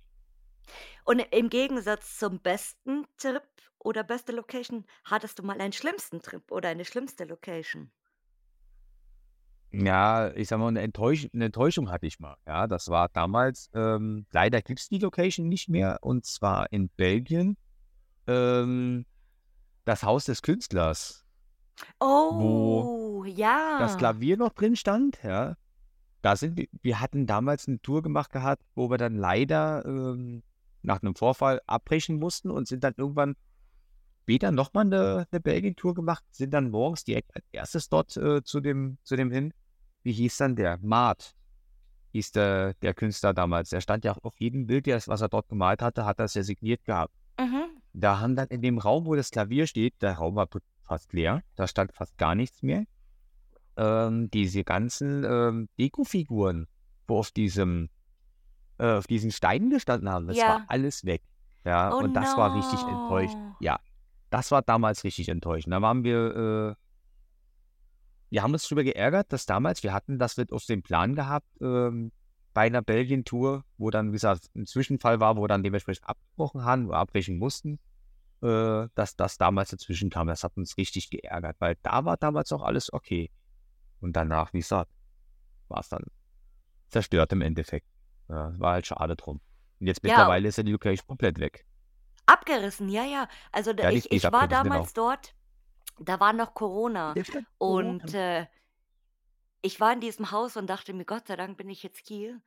Und im Gegensatz zum besten Trip oder beste Location, hattest du mal einen schlimmsten Trip oder eine schlimmste Location? Ja ich sag mal, eine, Enttäusch eine Enttäuschung hatte ich mal. Ja, das war damals, ähm, leider gibt es die Location nicht mehr. Und zwar in Belgien, ähm, das Haus des Künstlers. wo Oh, das ja. Klavier noch drin stand, ja. Da sind wir, wir hatten damals eine Tour gemacht gehabt, wo wir dann leider ähm, nach einem Vorfall abbrechen mussten und sind dann irgendwann später nochmal eine, eine Belgien-Tour gemacht, sind dann morgens direkt als erstes dort äh, zu dem, zu dem hin. Wie hieß dann der? Mart hieß der, der Künstler damals. Der stand ja auch auf jedem Bild, das, was er dort gemalt hatte, hat er es ja signiert gehabt. Mhm. Da haben dann in dem Raum, wo das Klavier steht, der Raum war fast leer, da stand fast gar nichts mehr. Ähm, diese ganzen ähm, Dekofiguren, wo auf diesem, äh, auf diesen Steinen gestanden haben, das war Ja. alles weg. Ja, Oh und das war richtig enttäuscht. no. Ja, das war damals richtig enttäuschend. Da waren wir, äh, wir haben uns darüber geärgert, dass damals, wir hatten das wird auf dem Plan gehabt, ähm, bei einer Belgien-Tour, wo dann, wie gesagt, ein Zwischenfall war, wo dann dementsprechend abgebrochen haben oder abbrechen mussten, äh, dass das damals dazwischen kam. Das hat uns richtig geärgert, weil da war damals auch alles okay. Und danach, wie gesagt, war es dann zerstört im Endeffekt. Ja, war halt schade drum. Und jetzt Ja, mittlerweile ist ja die Location komplett weg. Abgerissen, ja, ja. Also da, Ja, die, ich, die ist ich war abgerissen, genau. damals dort, da war noch Corona Ja, stimmt. und äh, ich war in diesem Haus und dachte mir, Gott sei Dank bin ich jetzt hier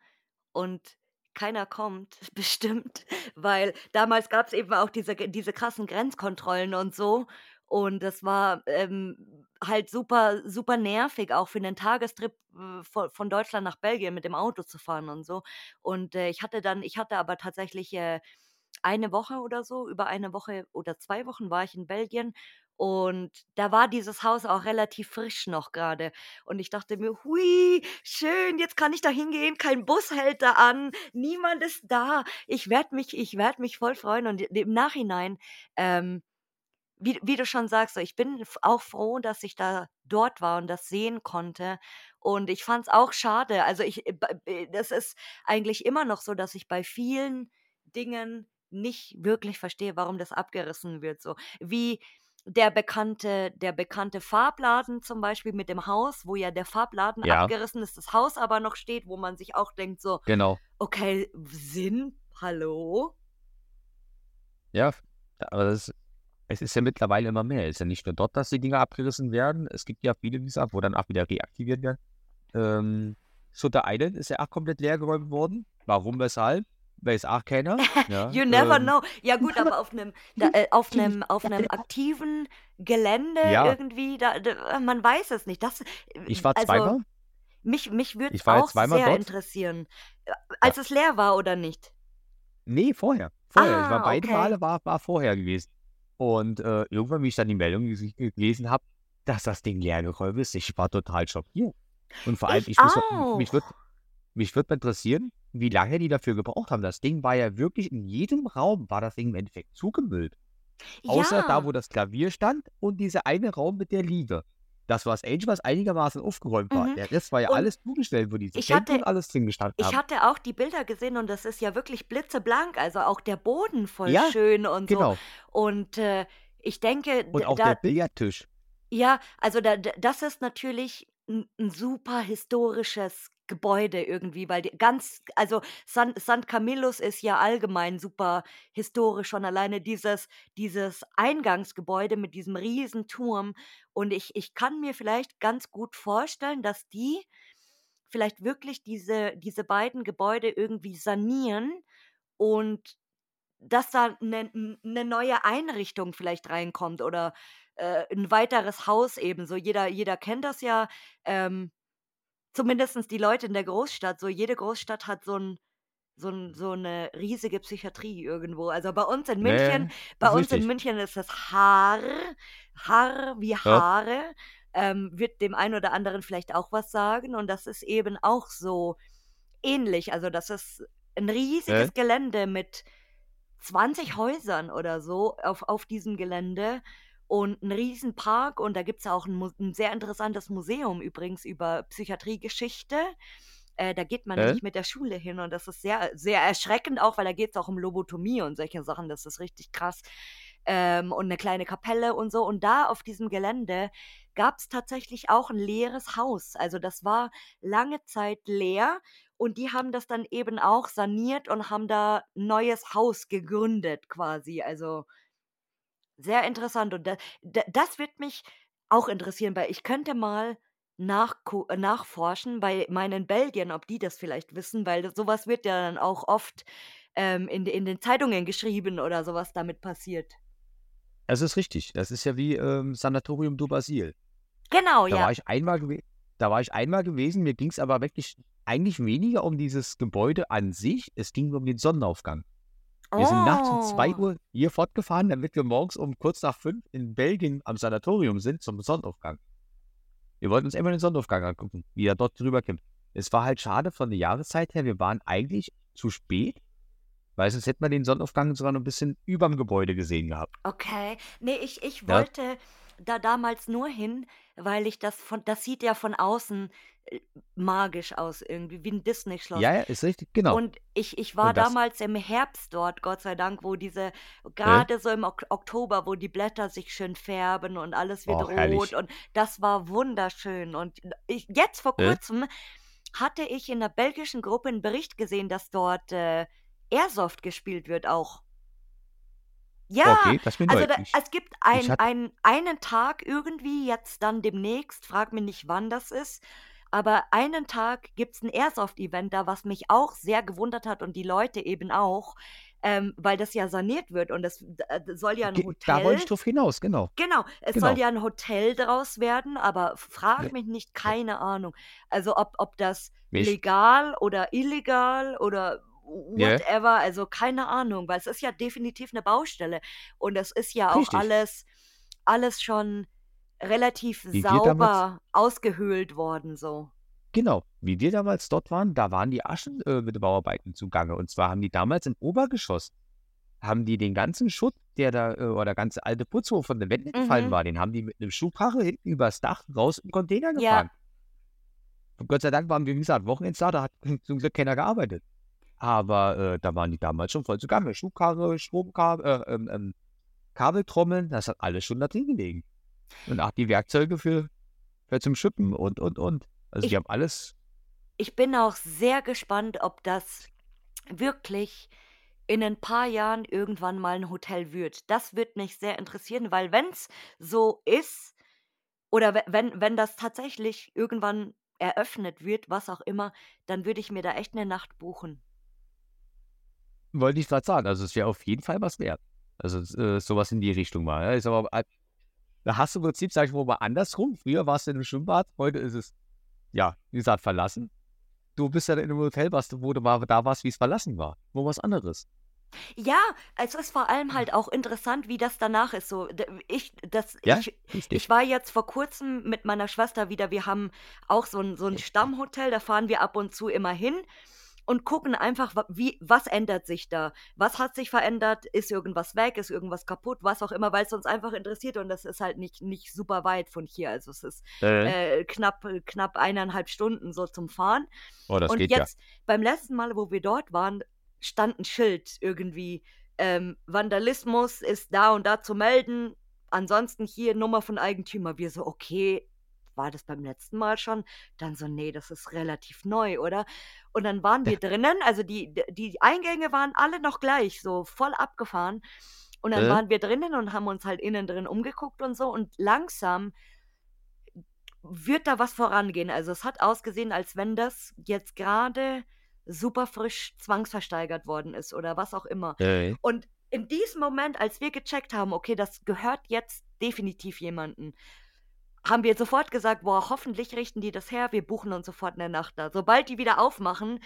und keiner kommt, bestimmt, weil damals gab es eben auch diese, diese krassen Grenzkontrollen und so. Und das war ähm, halt super, super nervig, auch für einen Tagestrip äh, von, von Deutschland nach Belgien mit dem Auto zu fahren und so. Und äh, ich hatte dann, ich hatte aber tatsächlich äh, eine Woche oder so, über eine Woche oder zwei Wochen war ich in Belgien und da war dieses Haus auch relativ frisch noch gerade. Und ich dachte mir, hui, schön, jetzt kann ich da hingehen, kein Bus hält da an, niemand ist da. Ich werde mich, ich werde mich voll freuen. Und im Nachhinein, ähm, wie, wie du schon sagst, ich bin auch froh, dass ich da dort war und das sehen konnte. Und ich fand es auch schade. Also ich, äh, b- das ist eigentlich immer noch so, dass ich bei vielen Dingen nicht wirklich verstehe, warum das abgerissen wird. So wie der bekannte, der bekannte Farbladen zum Beispiel mit dem Haus, wo ja der Farbladen Ja, abgerissen ist, das Haus aber noch steht, wo man sich auch denkt, so, genau. okay, Sinn, hallo? Ja, aber das, es ist ja mittlerweile immer mehr. Es ist ja nicht nur dort, dass die Dinge abgerissen werden. Es gibt ja viele, wie gesagt, wo dann auch wieder reaktiviert werden. Ähm, Shutter Island ist ja auch komplett leergeräumt worden. Warum, weshalb? Weiß auch keiner. Ja, You never ähm, know. Ja gut, aber auf einem äh, auf einem auf einem aktiven Gelände Ja. irgendwie, da, da man weiß es nicht. Das ich war also zweimal. mich mich würde auch zweimal sehr dort. interessieren, äh, als es leer war oder nicht. Nee, vorher. Vorher. ich war Ah, beide okay. Male war, war vorher gewesen. Und äh, irgendwann, wie ich dann die Meldung gelesen habe, dass das Ding leergeräumt ist, ich war total schockiert. Und vor allem, Ich ich muss, mich würde mich würd mal interessieren, wie lange die dafür gebraucht haben. Das Ding war ja wirklich in jedem Raum, war das Ding im Endeffekt zugemüllt. Außer da, Ja. wo das Klavier stand und dieser eine Raum mit der Liege. Das war das Einzige, was einigermaßen aufgeräumt war. Mhm. Der Rest war ja Und alles zugestellt, wo diese ich und hatte alles drin gestanden ich haben. hatte auch die Bilder gesehen und das ist ja wirklich blitzeblank, also auch der Boden voll Ja, schön und so. genau. Und äh, ich denke, Und auch der da, Billardtisch. ja, also da, das ist natürlich ein, ein super historisches Gebäude irgendwie, weil die ganz, also San, San Camillus ist ja allgemein super historisch, schon alleine dieses, dieses Eingangsgebäude mit diesem riesen Turm. Und ich, ich kann mir vielleicht ganz gut vorstellen, dass die vielleicht wirklich diese, diese beiden Gebäude irgendwie sanieren und dass da eine ne neue Einrichtung vielleicht reinkommt oder äh, ein weiteres Haus eben. So jeder, jeder kennt das ja. Ähm, zumindestens die Leute in der Großstadt. So jede Großstadt hat so ein so, ein, so eine riesige Psychiatrie irgendwo. Also bei uns in München, Nee, bei ist uns in richtig. München ist das Haar, Haar wie Ja. Haare, ähm, wird dem einen oder anderen vielleicht auch was sagen. Und das ist eben auch so ähnlich. Also das ist ein riesiges Äh? Gelände mit 20 Häusern oder so auf, auf diesem Gelände und ein Riesenpark und da gibt es auch ein, ein sehr interessantes Museum übrigens über Psychiatriegeschichte. Äh, da geht man Äh? nämlich mit der Schule hin und das ist sehr, sehr erschreckend auch, weil da geht es auch um Lobotomie und solche Sachen. Das ist richtig krass. Ähm, und eine kleine Kapelle und so. Und da auf diesem Gelände gab es tatsächlich auch ein leeres Haus. Also das war lange Zeit leer und die haben das dann eben auch saniert und haben da ein neues Haus gegründet quasi. Also sehr interessant. Und da, da, das wird mich auch interessieren, weil ich könnte mal nachgu- äh, nachforschen bei meinen Belgien, ob die das vielleicht wissen, weil das, sowas wird ja dann auch oft ähm, in, in den Zeitungen geschrieben oder sowas damit passiert. Das ist richtig. Das ist ja wie ähm, Sanatorium du Basil. Genau, Da ja. war ich einmal. Da war ich einmal gewesen. Mir ging es aber wirklich eigentlich weniger um dieses Gebäude an sich. Es ging um den Sonnenaufgang. Wir sind nachts um 2 Oh, Uhr hier fortgefahren, damit wir morgens um kurz nach 5 in Belgien am Sanatorium sind zum Sonnenaufgang. Wir wollten uns immer den Sonnenaufgang angucken, wie er dort drüber kommt. Es war halt schade von der Jahreszeit her. Wir waren eigentlich zu spät, weil sonst hätten wir den Sonnenaufgang sogar noch ein bisschen überm Gebäude gesehen gehabt. okay. Nee, ich, ich Ja, wollte da damals nur hin, weil ich das von, das sieht ja von außen äh, magisch aus irgendwie, wie ein Disney-Schloss. ja, ja, ist richtig, genau. Und ich, ich war damals im Herbst dort, Gott sei Dank, wo diese, äh? gerade so im Ok Oktober, wo die Blätter sich schön färben und alles wird Oh, rot herrlich. und das war wunderschön. Und ich, jetzt vor Äh? kurzem hatte ich in der belgischen Gruppe einen Bericht gesehen, dass dort äh, Airsoft gespielt wird auch. Ja, Okay, das mir also da, es gibt ein, ein, einen Tag irgendwie, jetzt dann demnächst, frag mich nicht, wann das ist, aber einen Tag gibt es ein Airsoft-Event da, was mich auch sehr gewundert hat und die Leute eben auch, ähm, weil das ja saniert wird und es äh, soll ja ein ge- da wollte ich Hotel, drauf hinaus, genau. genau, es soll Genau. ja ein Hotel draus werden, aber frag mich nicht, keine Ahnung. Also ob, ob das Ich, legal oder illegal oder ja, whatever, also keine Ahnung, weil es ist ja definitiv eine Baustelle und es ist ja auch richtig. alles, alles schon relativ Wie sauber ausgehöhlt worden, so. genau, wie wir damals dort waren, da waren die Aschen äh, mit den Bauarbeiten zugange. Und zwar haben die damals im Obergeschoss, haben die den ganzen Schutt, der da, äh, oder ganze alte Putz, wo von den Wänden gefallen Mhm. war, den haben die mit einem Schubkarre hinten übers Dach raus im Container Ja, gefahren. Und Gott sei Dank waren wir, wie gesagt, Wochenends da, da hat zum Glück keiner gearbeitet. Aber äh, da waren die damals schon voll zugange. Schubkarre, Stromkabel, äh, ähm, ähm, Kabeltrommeln, das hat alles schon da drin gelegen. Und auch die Werkzeuge für, für zum Schippen und, und, und. Also die ich, haben alles, ich bin auch sehr gespannt, ob das wirklich in ein paar Jahren irgendwann mal ein Hotel wird. Das wird mich sehr interessieren, weil wenn es so ist, oder we- wenn, wenn das tatsächlich irgendwann eröffnet wird, was auch immer, dann würde ich mir da echt eine Nacht buchen. Wollte ich gerade sagen. Also es wäre auf jeden Fall was wert. Also äh, sowas in die Richtung mal. Ja. Ist aber, da hast du im Prinzip, sag ich mal, andersrum. Früher warst du in einem Schwimmbad, heute ist es, ja, wie gesagt, verlassen. Du bist ja in einem Hotel, was, wo du mal da warst, wie es verlassen war. Wo was anderes. Ja, es ist vor allem halt auch interessant, wie das danach ist. So, ich, das, Ja, ich, ich war jetzt vor kurzem mit meiner Schwester wieder. Wir haben auch so ein, so ein Stammhotel, da fahren wir ab und zu immer hin und gucken einfach, wie, was ändert sich da? Was hat sich verändert? Ist irgendwas weg? Ist irgendwas kaputt? Was auch immer, weil es uns einfach interessiert und das ist halt nicht, nicht super weit von hier. Also es ist Äh, äh, knapp, knapp eineinhalb Stunden so zum Fahren. oh, das Und geht ja. jetzt, beim letzten Mal, wo wir dort waren, stand ein Schild irgendwie, ähm, Vandalismus ist da und da zu melden. Ansonsten hier Nummer von Eigentümer. Wir so, okay, war das beim letzten Mal schon? Dann so, nee, das ist relativ neu, oder? Und dann waren wir drinnen, also die, die Eingänge waren alle noch gleich, so voll abgefahren. Und dann Äh? waren wir drinnen und haben uns halt innen drin umgeguckt und so. Und langsam wird da was vorangehen. Also es hat ausgesehen, als wenn das jetzt gerade super frisch zwangsversteigert worden ist oder was auch immer. Äh, Und in diesem Moment, als wir gecheckt haben, okay, das gehört jetzt definitiv jemanden, haben wir sofort gesagt, boah, hoffentlich richten die das her, wir buchen uns sofort eine Nacht da. Sobald die wieder aufmachen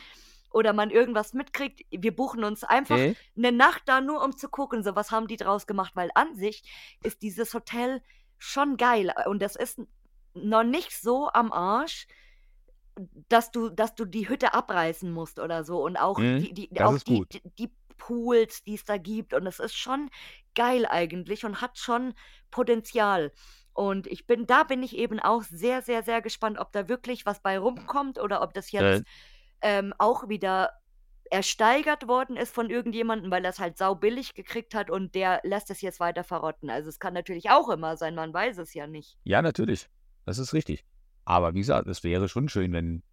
oder man irgendwas mitkriegt, wir buchen uns einfach äh, eine Nacht da nur um zu gucken, so was haben die draus gemacht, weil an sich ist dieses Hotel schon geil und das ist noch nicht so am Arsch, dass du, dass du die Hütte abreißen musst oder so und auch Mhm, die, die, auch die, die, die Pools, die es da gibt und es ist schon geil eigentlich und hat schon Potenzial. Und ich bin, da bin ich eben auch sehr, sehr, sehr gespannt, ob da wirklich was bei rumkommt oder ob das äh, jetzt ähm, auch wieder ersteigert worden ist von irgendjemandem, weil es halt sau billig gekriegt hat und der lässt es jetzt weiter verrotten. Also es kann natürlich auch immer sein, man weiß es ja nicht. ja, natürlich. Das ist richtig. Aber wie gesagt, es wäre schon schön, wenn.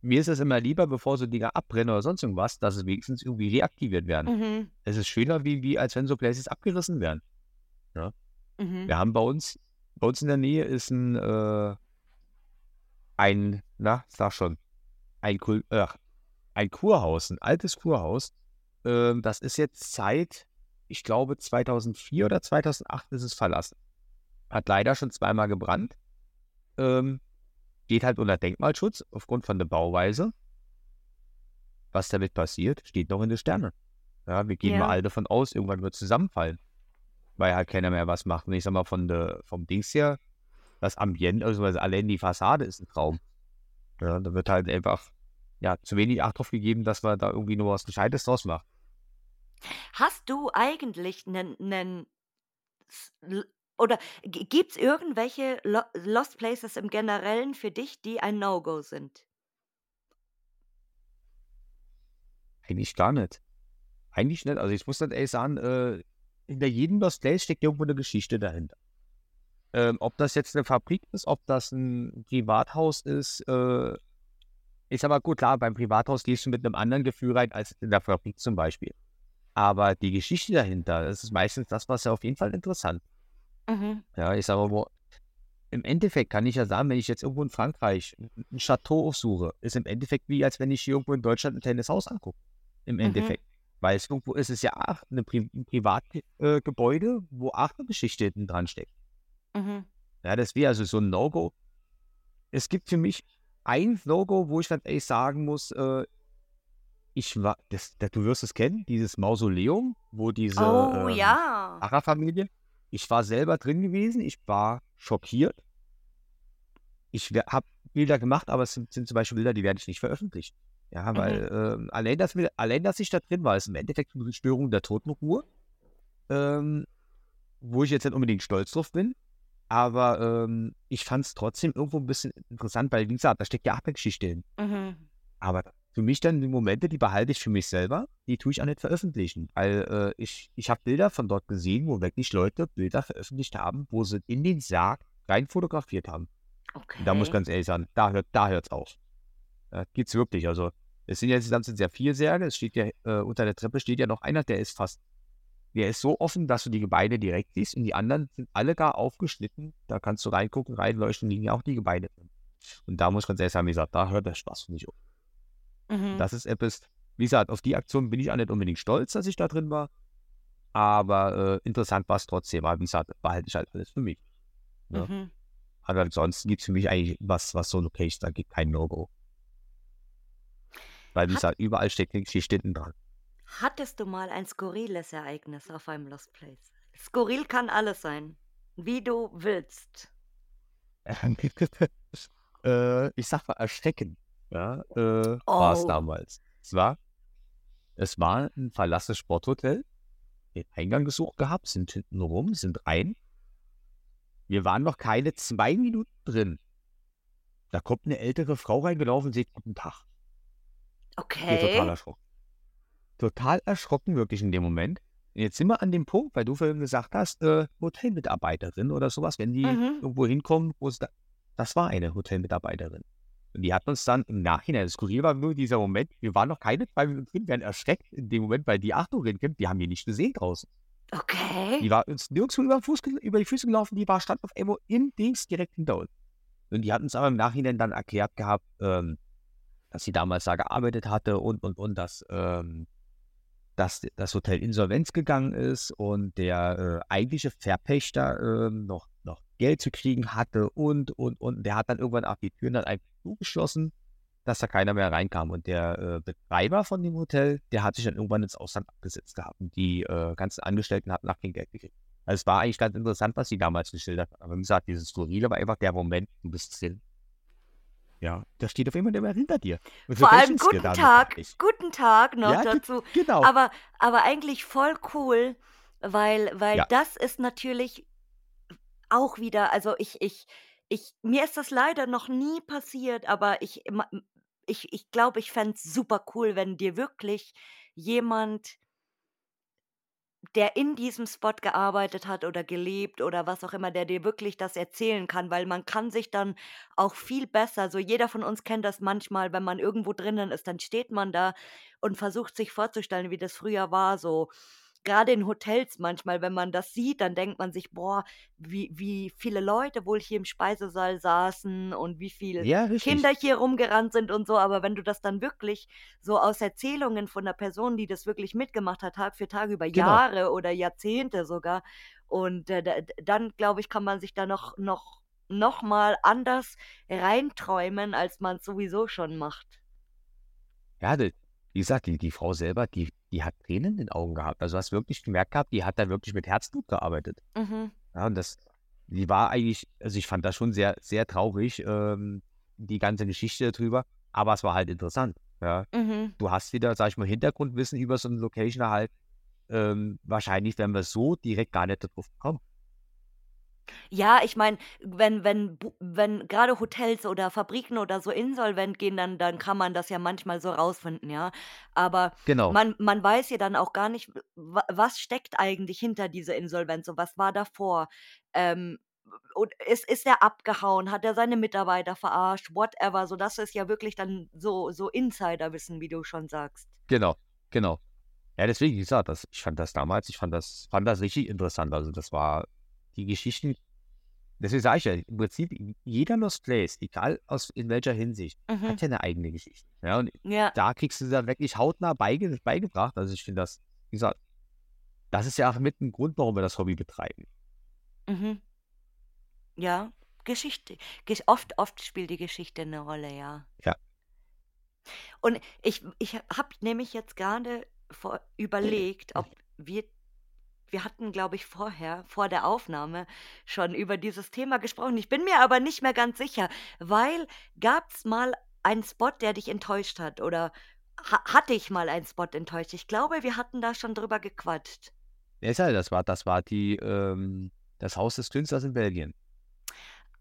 Mir ist es immer lieber, bevor so Dinger abbrennen oder sonst irgendwas, dass es wenigstens irgendwie reaktiviert werden. Mhm. Es ist schöner, wie, wie als wenn so Places abgerissen werden. Mhm. Wir haben bei uns, bei uns in der Nähe ist ein, äh, ein, na, sag schon, ein, Kul- äh, ein Kurhaus, ein altes Kurhaus. Ähm, das ist jetzt seit, ich glaube, 2004 oder 2008 ist es verlassen. Hat leider schon zweimal gebrannt. Ähm, geht halt unter Denkmalschutz aufgrund von der Bauweise. Was damit passiert, steht noch in den Sternen. Ja, wir gehen Ja. mal alle davon aus, irgendwann wird es zusammenfallen weil halt keiner mehr was macht. Und ich sag mal, von der, vom Dings her, das Ambiente, also allein die Fassade ist ein Traum. Ja, da wird halt einfach ja, zu wenig Acht drauf gegeben, dass man da irgendwie nur was Gescheites draus macht. Hast du eigentlich einen, oder gibt es irgendwelche Lo Lost Places im Generellen für dich, die ein No-Go sind? Eigentlich gar nicht. Eigentlich nicht. Also ich muss dann ehrlich sagen, äh, hinter jedem Lost Place steckt irgendwo eine Geschichte dahinter. Ähm, ob das jetzt eine Fabrik ist, ob das ein Privathaus ist, äh, ist aber gut, klar, beim Privathaus gehst du mit einem anderen Gefühl rein als in der Fabrik zum Beispiel. Aber die Geschichte dahinter, das ist meistens das, was ja auf jeden Fall interessant. Mhm. Ja, ich sage mal, im Endeffekt kann ich ja sagen, wenn ich jetzt irgendwo in Frankreich ein Chateau aufsuche, ist im Endeffekt wie, als wenn ich hier irgendwo in Deutschland ein Tennishaus angucke. Im Mhm. Endeffekt. Weil es irgendwo ist es ja auch eine Pri ein Privatgebäude, äh, wo auch eine Geschichte hinten dran steckt. Mhm. Ja, das wäre also so ein No-Go. Es gibt für mich ein No-Go, wo ich ganz ehrlich sagen muss, äh, ich war, das, das, du wirst es kennen, dieses Mausoleum, wo diese Oh ähm, ja. Pfarrerfamilie. Ich war selber drin gewesen, ich war schockiert. Ich habe Bilder gemacht, aber es sind, sind zum Beispiel Bilder, die werde ich nicht veröffentlichen. Ja, weil ähm, allein, dass wir, allein, dass ich da drin war, ist im Endeffekt eine Störung der Totenruhe, ähm, wo ich jetzt nicht unbedingt stolz drauf bin. Aber ähm, ich fand es trotzdem irgendwo ein bisschen interessant, weil, wie gesagt, da steckt ja auch eine Geschichte hin. Mhm. Aber für mich dann die Momente, die behalte ich für mich selber, die tue ich auch nicht veröffentlichen. Weil äh, ich, ich habe Bilder von dort gesehen, wo wirklich Leute Bilder veröffentlicht haben, wo sie in den Sarg rein fotografiert haben. Okay. Und da muss ich ganz ehrlich sagen, da hört da hört's auf. Da geht's wirklich. Also es sind ja insgesamt sind sehr vier Särge. Es steht ja äh, unter der Treppe steht ja noch einer, der ist fast, der ist so offen, dass du die Gebeine direkt siehst und die anderen sind alle gar aufgeschnitten. Da kannst du reingucken, reinleuchten, liegen ja auch die Gebeine drin. Und da muss ganz ehrlich sagen, wie gesagt, da hört der Spaß für mich auf. Mhm. Das ist etwas, wie gesagt, auf die Aktion bin ich auch nicht unbedingt stolz, dass ich da drin war. Aber äh, interessant war es trotzdem. Aber wie gesagt, behalte ich halt alles für mich. Ja. Mhm. Aber ansonsten gibt es für mich eigentlich was, was so Location da gibt, kein No-Go. Weil, wie gesagt, überall steckt eine Geschichte hinten dran. Hattest du mal ein skurriles Ereignis auf einem Lost Place? Skurril kann alles sein. Wie du willst. äh, ich sag mal erschreckend. Ja, äh, war es Oh. damals. Es war, es war ein verlassenes Sporthotel. Den Eingang gesucht gehabt, sind hinten rum, sind rein. Wir waren noch keine zwei Minuten drin. Da kommt eine ältere Frau reingelaufen und sagt, guten Tag. Ich bin total Okay. erschrocken. Total erschrocken wirklich in dem Moment. Und Jetzt sind wir an dem Punkt, weil du vorhin gesagt hast, äh, Hotelmitarbeiterin oder sowas, wenn die Mhm. irgendwo hinkommen, wo es da, das war eine Hotelmitarbeiterin. Und die hat uns dann im Nachhinein, das Skurril war nur dieser Moment, wir waren noch keine zwei Minuten drin, werden erschreckt in dem Moment, weil die Achtung kommt, die haben wir nicht gesehen draußen. Die Okay. war uns nirgendwo über, Fuß, über die Füße gelaufen, die war stand auf einmal im Dings direkt hinter uns. Und die hat uns aber im Nachhinein dann erklärt gehabt, ähm, dass sie damals da gearbeitet hatte und, und, und, dass, ähm, dass das Hotel insolvenz gegangen ist und der äh, eigentliche Verpächter ähm, noch, noch Geld zu kriegen hatte und, und, und. Der hat dann irgendwann auch die Türen dann einfach zugeschlossen, dass da keiner mehr reinkam. Und der äh, Betreiber von dem Hotel, der hat sich dann irgendwann ins Ausland abgesetzt gehabt. Und die äh, ganzen Angestellten hatten nach kein Geld gekriegt. Also es war eigentlich ganz interessant, was sie damals geschildert haben. Aber wie gesagt, dieses Skurrile war einfach der Moment, du bist drin. Ja, da steht auf einmal der hinter dir. Und Vor allem guten Tag, guten Tag noch Ja, dazu. Genau. Aber, aber eigentlich voll cool, weil, weil Ja. das ist natürlich auch wieder, also ich, ich, ich, mir ist das leider noch nie passiert, aber ich, ich, ich glaube, ich fände es super cool, wenn dir wirklich jemand, der in diesem Spot gearbeitet hat oder gelebt oder was auch immer, der dir wirklich das erzählen kann, weil man kann sich dann auch viel besser, so jeder von uns kennt das manchmal, wenn man irgendwo drinnen ist, dann steht man da und versucht sich vorzustellen, wie das früher war, so gerade in Hotels manchmal, wenn man das sieht, dann denkt man sich, boah, wie, wie viele Leute wohl hier im Speisesaal saßen und wie viel ja. Kinder hier rumgerannt sind und so, aber wenn du das dann wirklich so aus Erzählungen von einer Person, die das wirklich mitgemacht hat, Tag für Tag über Genau. Jahre oder Jahrzehnte sogar, und äh, da- dann glaube ich, kann man sich da noch noch noch mal anders reinträumen, als man es sowieso schon macht. Ja, wie gesagt, die, die Frau selber, die, die hat Tränen in den Augen gehabt. Also hast wirklich gemerkt gehabt, die hat da wirklich mit Herzblut gearbeitet. Mhm. Ja, und das, die war eigentlich, also ich fand das schon sehr, sehr traurig, ähm, die ganze Geschichte darüber. Aber es war halt interessant. Ja. Mhm. Du hast wieder, sag ich mal, Hintergrundwissen über so eine Location erhalten. Ähm, wahrscheinlich wären wir so direkt gar nicht drauf gekommen. Ja, ich meine, wenn wenn wenn gerade Hotels oder Fabriken oder so insolvent gehen, dann dann kann man das ja manchmal so rausfinden, ja. Aber Genau. man man weiß ja dann auch gar nicht, wa was steckt eigentlich hinter dieser Insolvenz und was war davor? Ähm, und ist ist er abgehauen? Hat er seine Mitarbeiter verarscht? Whatever. So, das ist ja wirklich dann so so Insiderwissen, wie du schon sagst. Genau, genau. Ja, deswegen, wie gesagt, das, ich fand das damals, ich fand das, fand das richtig interessant. Also das war die Geschichten, deswegen sage ich ja, im Prinzip, jeder Lost Place, egal aus in welcher Hinsicht, Mhm. hat ja eine eigene Geschichte. Ja, und Ja. da kriegst du dann wirklich hautnah beige, beigebracht. Also ich finde das, wie gesagt, das ist ja auch mit ein Grund, warum wir das Hobby betreiben. Mhm. Ja, Geschichte. Gesch oft oft spielt die Geschichte eine Rolle, ja. Ja. Und ich ich habe nämlich jetzt gerade überlegt, ob wir wir hatten, glaube ich, vorher, vor der Aufnahme schon über dieses Thema gesprochen. Ich bin mir aber nicht mehr ganz sicher, weil gab's mal einen Spot, der dich enttäuscht hat oder ha hatte ich mal einen Spot enttäuscht? Ich glaube, wir hatten da schon drüber gequatscht. Ja, ist ja, das war, das war die, ähm, das Haus des Künstlers in Belgien.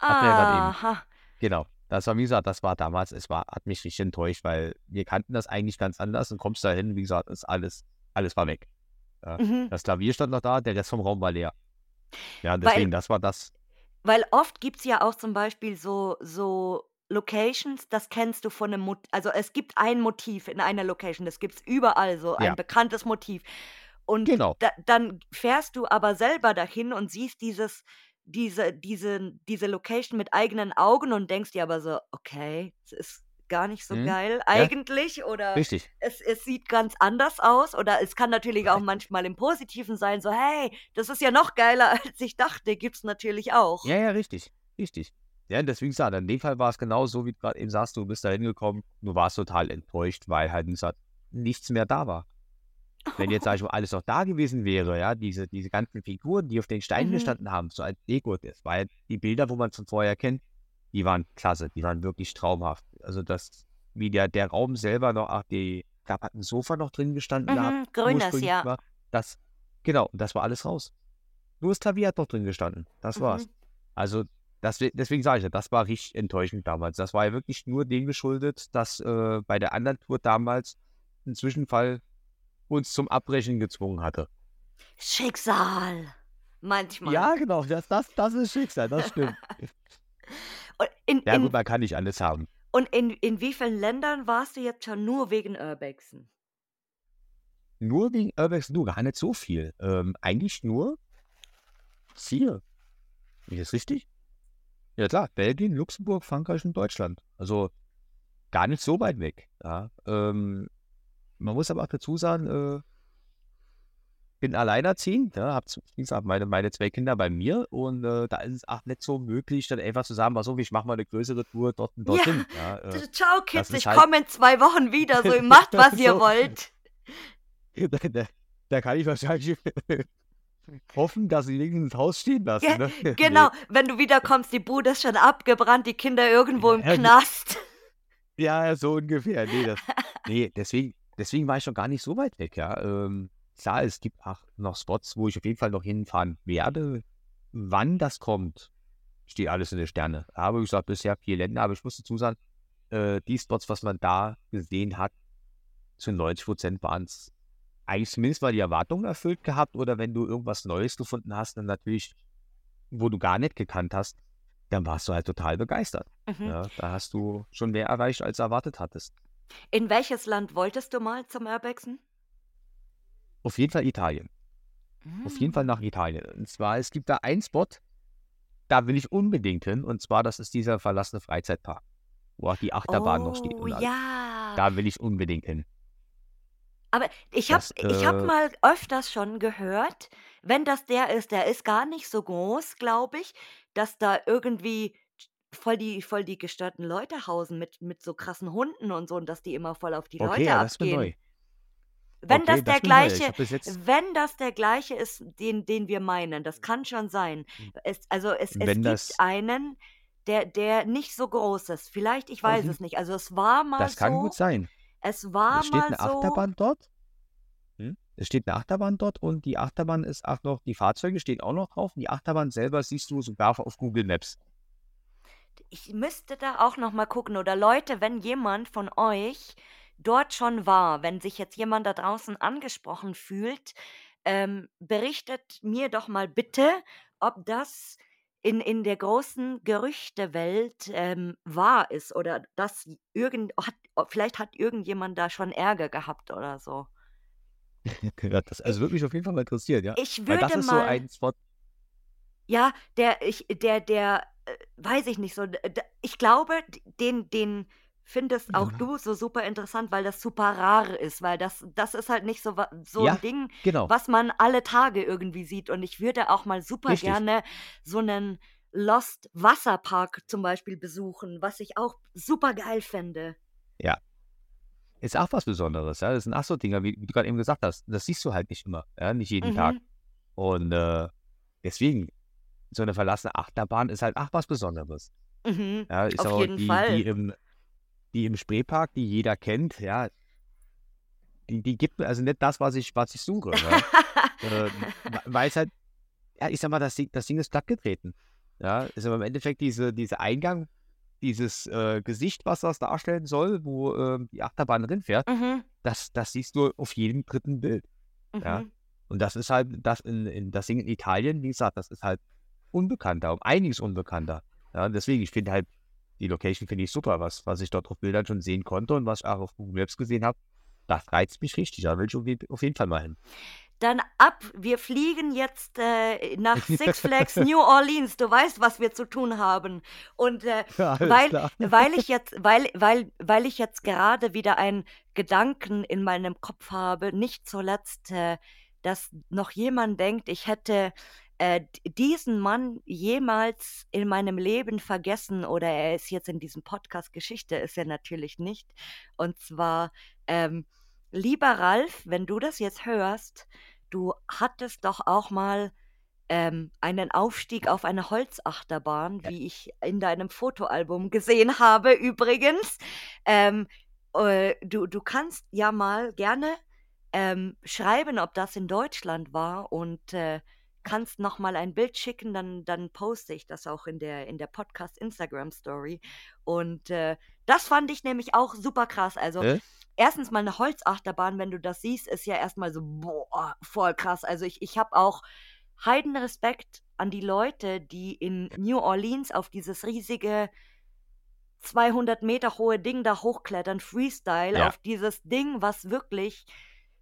Ja. Aha. Genau. Das war, wie gesagt, das war damals, es war, hat mich richtig enttäuscht, weil wir kannten das eigentlich ganz anders und kommst da hin, wie gesagt, ist alles, alles war weg. Mhm. Das Klavier stand noch da, der Rest vom Raum war leer. Ja, und Weil deswegen, das war das. Weil oft gibt's ja auch zum Beispiel so so Locations, das kennst du von 'nem Mot also, es gibt ein Motiv in einer Location, das gibt's überall, so ein Ja, bekanntes Motiv. Und genau. da dann fährst du aber selber dahin und siehst dieses diese, diese, diese Location mit eigenen Augen und denkst dir aber so, okay, es ist gar nicht so Mhm. geil Ja, eigentlich oder richtig. es, es sieht ganz anders aus oder es kann natürlich auch manchmal im Positiven sein, so hey, das ist ja noch geiler, als ich dachte, gibt's natürlich auch. Ja, ja, richtig. Richtig. Ja, deswegen sag, in dem Fall war es genau so, wie du gerade eben sagst, du bist da hingekommen, du warst total enttäuscht, weil halt gesagt, nichts mehr da war. Wenn jetzt, sag ich mal, alles noch da gewesen wäre, ja, diese, diese ganzen Figuren, die auf den Steinen Mhm. gestanden haben, so als Lego, das war ja die Bilder, wo man von vorher kennt, die waren klasse, die waren wirklich traumhaft. Also das, wie der, der Raum selber noch, ach, die, da hat ein Sofa noch drin gestanden Mhm, grünes, ursprünglich ja. war, das, genau, das war alles raus. Nur das Klavier hat noch drin gestanden, das war's. Mhm. Also das, deswegen sage ich ja, das war richtig enttäuschend damals. Das war ja wirklich nur dem geschuldet, dass äh, bei der anderen Tour damals ein Zwischenfall uns zum Abbrechen gezwungen hatte. Schicksal. Manchmal. Ja, genau, das, das, das ist Schicksal, das stimmt. In, ja in, gut, man kann nicht alles haben. und in, in wie vielen Ländern warst du jetzt schon nur wegen Urbexen? Nur wegen Urbex, nur gar nicht so viel. Ähm, eigentlich nur vier. Ist das richtig? Ja klar, Belgien, Luxemburg, Frankreich und Deutschland. Also gar nicht so weit weg. Ja. Ähm, man muss aber auch dazu sagen, äh, bin alleinerziehend, ja, habe gesagt meine, meine zwei Kinder bei mir und äh, da ist es auch nicht so möglich, dann einfach zu sagen, pass auf, ich mache mal eine größere Tour dort und Ja. dorthin. Ja, äh, Ciao, Kids, ich halt- komme in zwei Wochen wieder. So, macht, was ihr So. wollt. da, da, da kann ich wahrscheinlich hoffen, dass sie wenigstens das Haus stehen lassen. Ge- ne? Nee. Genau, wenn du wiederkommst, die Bude ist schon abgebrannt, die Kinder irgendwo im Ja, Knast. Ja, so ungefähr. Nee, das, nee deswegen, deswegen war ich schon gar nicht so weit weg, ja. Ähm, klar, es gibt auch noch Spots, wo ich auf jeden Fall noch hinfahren werde. Wann das kommt, steht alles in den Sterne. Aber wie gesagt, bisher vier Länder, aber ich muss dazu sagen, äh, die Spots, was man da gesehen hat, zu 90 Prozent waren es eigentlich zumindest mal die Erwartungen erfüllt gehabt oder wenn du irgendwas Neues gefunden hast, dann natürlich, wo du gar nicht gekannt hast, dann warst du halt total begeistert. Mhm. Ja, da hast du schon mehr erreicht, als erwartet hattest. In welches Land wolltest du mal zum Urbexen? Auf jeden Fall Italien. Auf jeden Fall Mm. nach Italien. Und zwar, es gibt da einen Spot, da will ich unbedingt hin. Und zwar, das ist dieser verlassene Freizeitpark, wo auch die Achterbahn noch steht. Oh, Und alles. ja. Da will ich unbedingt hin. Aber ich habe ich hab äh, mal öfters schon gehört, wenn das der ist, der ist gar nicht so groß, glaube ich, dass da irgendwie voll die, voll die gestörten Leute hausen mit, mit so krassen Hunden und so und dass die immer voll auf die Okay, Leute ja, das ist mir abgehen. neu. Wenn Okay, das der. Ich gleiche, wenn das der gleiche ist, den, den wir meinen, das kann schon sein. Es, also es, es gibt das, einen, der, der nicht so groß ist. Vielleicht, ich weiß Mhm. es nicht. Also es war mal das kann gut so, sein. es war Es steht mal eine so. Achterbahn dort. Hm? Es steht eine Achterbahn dort und die Achterbahn ist auch noch, die Fahrzeuge stehen auch noch drauf. Und die Achterbahn selber siehst du sogar auf Google Maps. Ich müsste da auch noch mal gucken. Oder Leute, wenn jemand von euch dort schon war, wenn sich jetzt jemand da draußen angesprochen fühlt, ähm, berichtet mir doch mal bitte, ob das in, in der großen Gerüchtewelt ähm, wahr ist oder dass irgend, hat, vielleicht hat irgendjemand da schon Ärger gehabt oder so. Das also würde mich auf jeden Fall mal interessieren, ja. Ich Weil das würde ist so mal, ein Spot. ja, der, ich, der, der, äh, weiß ich nicht so, ich glaube, den, den findest auch Ja. du so super interessant, weil das super rar ist, weil das, das ist halt nicht so, so ein Ja, Ding, genau. was man alle Tage irgendwie sieht. Und ich würde auch mal super Richtig. gerne so einen Lost Wasserpark zum Beispiel besuchen, was ich auch super geil fände. Ja. Ist auch was Besonderes, ja. Das sind auch so Dinger, wie, wie du gerade eben gesagt hast. Das siehst du halt nicht immer, ja, nicht jeden Tag. Mhm. Und äh, deswegen, so eine verlassene Achterbahn ist halt auch was Besonderes. Mhm. Ja, ist Auf auch jeden die, Fall. die im, die im Spreepark, die jeder kennt, ja, die, die gibt mir also nicht das, was ich, was ich suche. Ja. ähm, weil es halt, ja, ich sag mal, das Ding, das Ding ist plattgetreten. Ja, ist aber im Endeffekt diese, diese Eingang, dieses äh, Gesicht, was das darstellen soll, wo ähm, die Achterbahn drin fährt, mhm. das, das siehst du auf jedem dritten Bild. Ja. Mhm. Und das ist halt, das in, in das Ding in Italien, wie gesagt, das ist halt unbekannter, um einiges unbekannter. Ja, deswegen, ich finde halt, die Location finde ich super, was, was ich dort auf Bildern schon sehen konnte und was ich auch auf Google Maps gesehen habe. Das reizt mich richtig, da will ich auf je- auf jeden Fall mal hin. dann ab. Wir fliegen jetzt äh, nach Six Flags New Orleans. Du weißt, was wir zu tun haben. Und äh, weil, weil ich jetzt, weil, weil, weil ich jetzt gerade wieder einen Gedanken in meinem Kopf habe, nicht zuletzt, äh, dass noch jemand denkt, ich hätte äh, diesen Mann jemals in meinem Leben vergessen oder er ist jetzt in diesem Podcast Geschichte, ist er natürlich nicht. Und zwar, ähm, lieber Ralf, wenn du das jetzt hörst, du hattest doch auch mal ähm, einen Aufstieg auf eine Holzachterbahn, wie ich in deinem Fotoalbum gesehen habe übrigens. Ähm, äh, du, du kannst ja mal gerne ähm, schreiben, ob das in Deutschland war und äh, kannst noch mal ein Bild schicken, dann, dann poste ich das auch in der, in der Podcast Instagram Story. Und äh, das fand ich nämlich auch super krass. Also äh? erstens mal eine Holzachterbahn, wenn du das siehst, ist ja erstmal so, boah, voll krass. Also ich, ich habe auch heiden Respekt an die Leute, die in New Orleans auf dieses riesige 200 Meter hohe Ding da hochklettern, Freestyle, ja. auf dieses Ding, was wirklich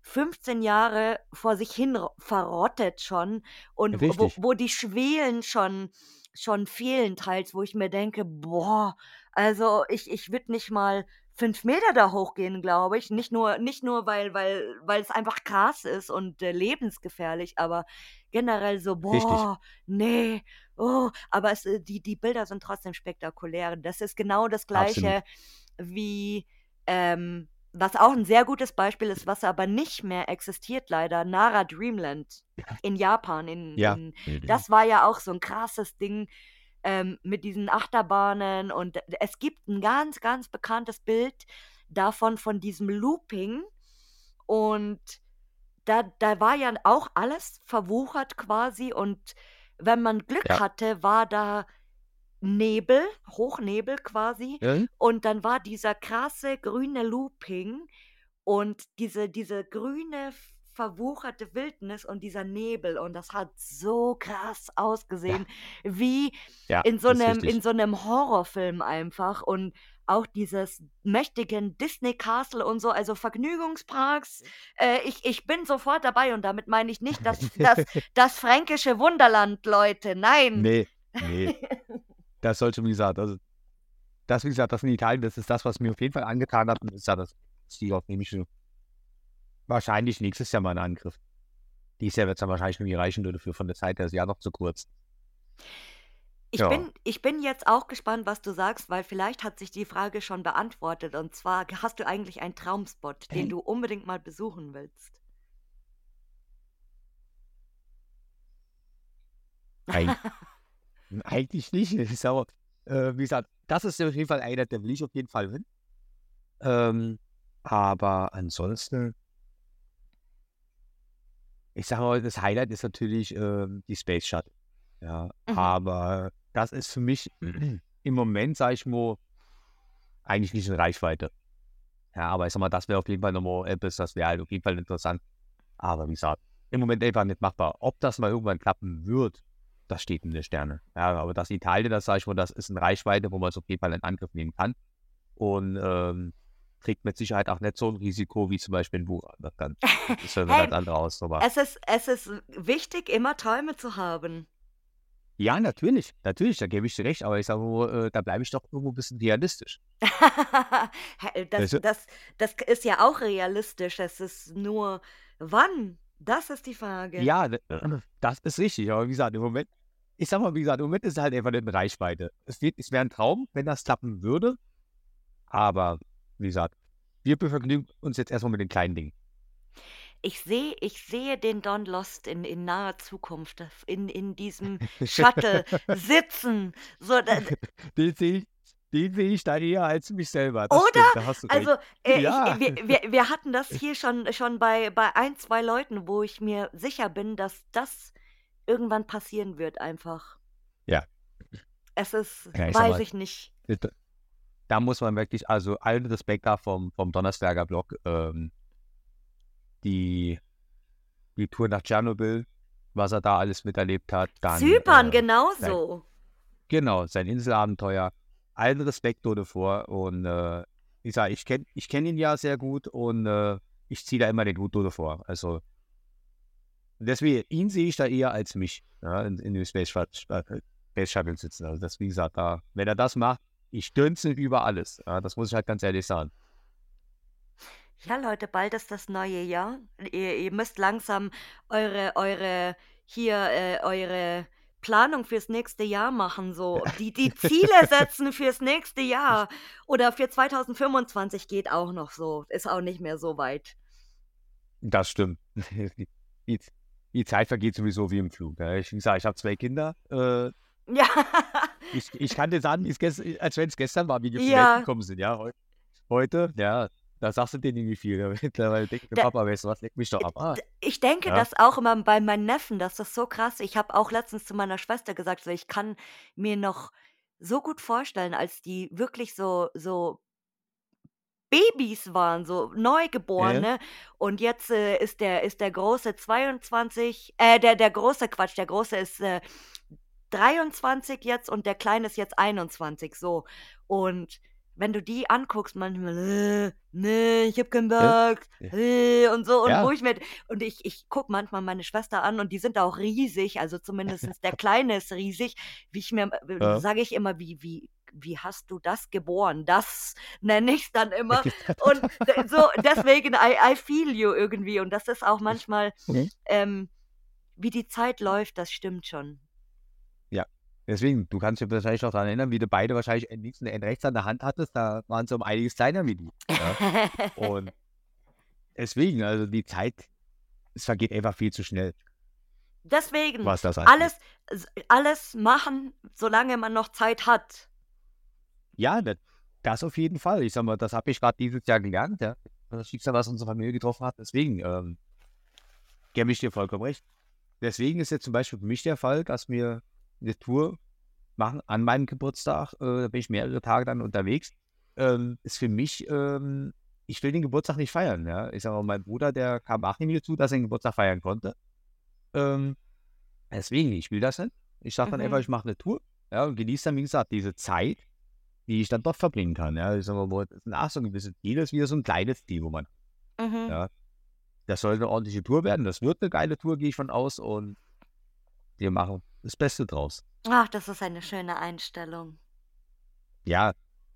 15 Jahre vor sich hin verrottet schon und wo, wo, die Schwelen schon, schon fehlen teils, wo ich mir denke, boah, also ich, ich würde nicht mal fünf Meter da hochgehen, glaube ich. Nicht nur, nicht nur weil, weil, weil es einfach krass ist und äh, lebensgefährlich, aber generell so, boah, Richtig. nee, oh, aber es, äh, die, die Bilder sind trotzdem spektakulär. Das ist genau das gleiche Absolut. wie ähm, was auch ein sehr gutes Beispiel ist, was aber nicht mehr existiert leider, Nara Dreamland in Japan. In, ja. in, das war ja auch so ein krasses Ding ähm, mit diesen Achterbahnen und es gibt ein ganz, ganz bekanntes Bild davon, von diesem Looping und da, da war ja auch alles verwuchert quasi und wenn man Glück ja. hatte, war da Nebel, Hochnebel quasi. Ja. Und dann war dieser krasse grüne Looping und diese, diese grüne verwucherte Wildnis und dieser Nebel und das hat so krass ausgesehen, ja. wie ja, in, so einem, in so einem Horrorfilm einfach und auch dieses mächtigen Disney Castle und so, also Vergnügungsparks. Äh, ich, ich bin sofort dabei und damit meine ich nicht das, das, das fränkische Wunderland, Leute. Nein. Nee, nee. das sollte, wie gesagt, also das, wie gesagt, das in Italien, das ist das, was mir auf jeden Fall angetan hat. Und das ist ja das Ziel, auf dem ich wahrscheinlich nächstes Jahr mal einen Angriff. Dieses Jahr wird es dann wahrscheinlich irgendwie reichen dafür von der Zeit, das Jahr noch zu kurz. Ich, ja. bin, ich bin jetzt auch gespannt, was du sagst, weil vielleicht hat sich die Frage schon beantwortet. Und zwar, hast du eigentlich einen Traumspot, den du unbedingt mal besuchen willst? Nein. Eigentlich nicht. Aber, äh, wie gesagt, das ist auf jeden Fall einer, der will ich auf jeden Fall hin. Ähm, aber ansonsten, ich sage mal, das Highlight ist natürlich äh, die Space Shuttle. Ja, mhm. aber das ist für mich im Moment, sage ich mal, eigentlich nicht in Reichweite. Ja, aber ich sag mal, das wäre auf jeden Fall nochmal etwas, das wäre halt auf jeden Fall interessant. Aber wie gesagt, im Moment einfach nicht machbar. Ob das mal irgendwann klappen wird, das steht in den Sternen. Ja, aber das Italien, das sage ich mal, das ist in Reichweite, wo man es auf jeden Fall in Angriff nehmen kann. Und ähm, trägt mit Sicherheit auch nicht so ein Risiko wie zum Beispiel ein Buch. Das, kann, das ist eine hey, ganz andere Ausnummer. Es ist, es ist wichtig, immer Träume zu haben. Ja, natürlich, natürlich, da gebe ich dir recht, aber ich sage nur, äh, da bleibe ich doch irgendwo ein bisschen realistisch. das, das, das ist ja auch realistisch, es ist nur, wann das ist die Frage. Ja, das ist richtig. Aber wie gesagt, im Moment, ich sag mal, wie gesagt, im Moment ist es halt einfach nicht in Reichweite. Es, es wäre ein Traum, wenn das klappen würde. Aber wie gesagt, wir begnügen uns jetzt erstmal mit den kleinen Dingen. Ich sehe, ich sehe den Don Lost in, in naher Zukunft, in, in diesem Shuttle sitzen. So, den sehe ich, den sehe ich da eher als mich selber. Das Oder? Stimmt, also, äh, ja. ich, wir, wir, wir, hatten das hier schon, schon bei, bei ein, zwei Leuten, wo ich mir sicher bin, dass das irgendwann passieren wird, einfach. Ja. Es ist, ja, weiß mal, ich nicht. Da muss man wirklich, also allen Respekt da vom, vom Donnersberger Blog, ähm, die, die Tour nach Tschernobyl, was er da alles miterlebt hat. Dann, Zypern, äh, genauso. Sein, genau, sein Inselabenteuer allen Respekt davor. Und äh, ich sage, ich kenne ich kenn ihn ja sehr gut und äh, ich ziehe da immer den Hut davor. Also deswegen, ihn sehe ich da eher als mich ja, in, in dem Space, Space Shuttle sitzen. Also das, wie gesagt, da, wenn er das macht, ich dünze über alles. Ja, das muss ich halt ganz ehrlich sagen. Ja, Leute, bald ist das neue Jahr. Ihr, ihr müsst langsam eure, eure, hier, äh, eure Planung fürs nächste Jahr machen, so die, die Ziele setzen fürs nächste Jahr oder für 2025 geht auch noch so, ist auch nicht mehr so weit. Das stimmt. Die, Zeit vergeht sowieso wie im Flug. Ich sage, ich habe zwei Kinder. Äh, ja. ich, ich kann dir sagen, als wenn es gestern war, wie die ja. gekommen sind. Ja, heute, ja, da sagst du dir nicht wie viel. Mittlerweile denkt der Papa, weißt du was, leg mich doch ab. Ah. Ich denke Ja. das auch immer bei meinen Neffen, das ist so krass. Ich habe auch letztens zu meiner Schwester gesagt, so ich kann mir noch so gut vorstellen, als die wirklich so, so Babys waren, so. Neugeborene. Und jetzt äh, ist der, ist der Große 22, äh, der, der Große, Quatsch, der Große ist äh, 23 jetzt und der Kleine ist jetzt 21, so. Und wenn du die anguckst, manchmal, äh, nee, ich hab keinen Bock, äh, und so, und Ja. wo ich mir, und ich, ich guck manchmal meine Schwester an und die sind auch riesig, also zumindest der Kleine ist riesig, wie ich mir, Ja. sage ich immer, wie, wie, wie hast du das geboren? Das nenne ich dann immer. Und so, deswegen, I, I feel you irgendwie. Und das ist auch manchmal, Mhm. ähm, wie die Zeit läuft, das stimmt schon. Deswegen, du kannst dich wahrscheinlich noch daran erinnern, wie du beide wahrscheinlich ein links und rechts an der Hand hattest. Da waren sie um einiges kleiner wie du. Ja? Und deswegen, also die Zeit, es vergeht einfach viel zu schnell, Deswegen, was das angeht. alles, alles machen, solange man noch Zeit hat. Ja, das, das auf jeden Fall. Ich sag mal, das habe ich gerade dieses Jahr gelernt, ja. Das Schicksal, was unsere Familie getroffen hat. Deswegen, ähm, gebe ich dir vollkommen recht. Deswegen ist jetzt zum Beispiel für mich der Fall, dass wir eine Tour machen an meinem Geburtstag. Äh, da bin ich mehrere Tage dann unterwegs. Ähm, ist für mich, ähm, ich will den Geburtstag nicht feiern. Ja? Ich sag mal, mein Bruder, der kam auch nicht mehr zu, dass er den Geburtstag feiern konnte. Ähm, deswegen, ich will das nicht. Ich sage dann Mhm. einfach, ich mache eine Tour ja, und genieße dann, wie gesagt, diese Zeit, die ich dann dort verbringen kann. Ja? Ich sag mal, wo- das ist nach so ein gewisses Ziel, ist wieder so ein kleines Ziel, wo man Mhm. ja. Das soll eine ordentliche Tour werden. Das wird eine geile Tour, gehe ich von aus. Und wir machen das Beste draus. Ach, das ist eine schöne Einstellung. Ja,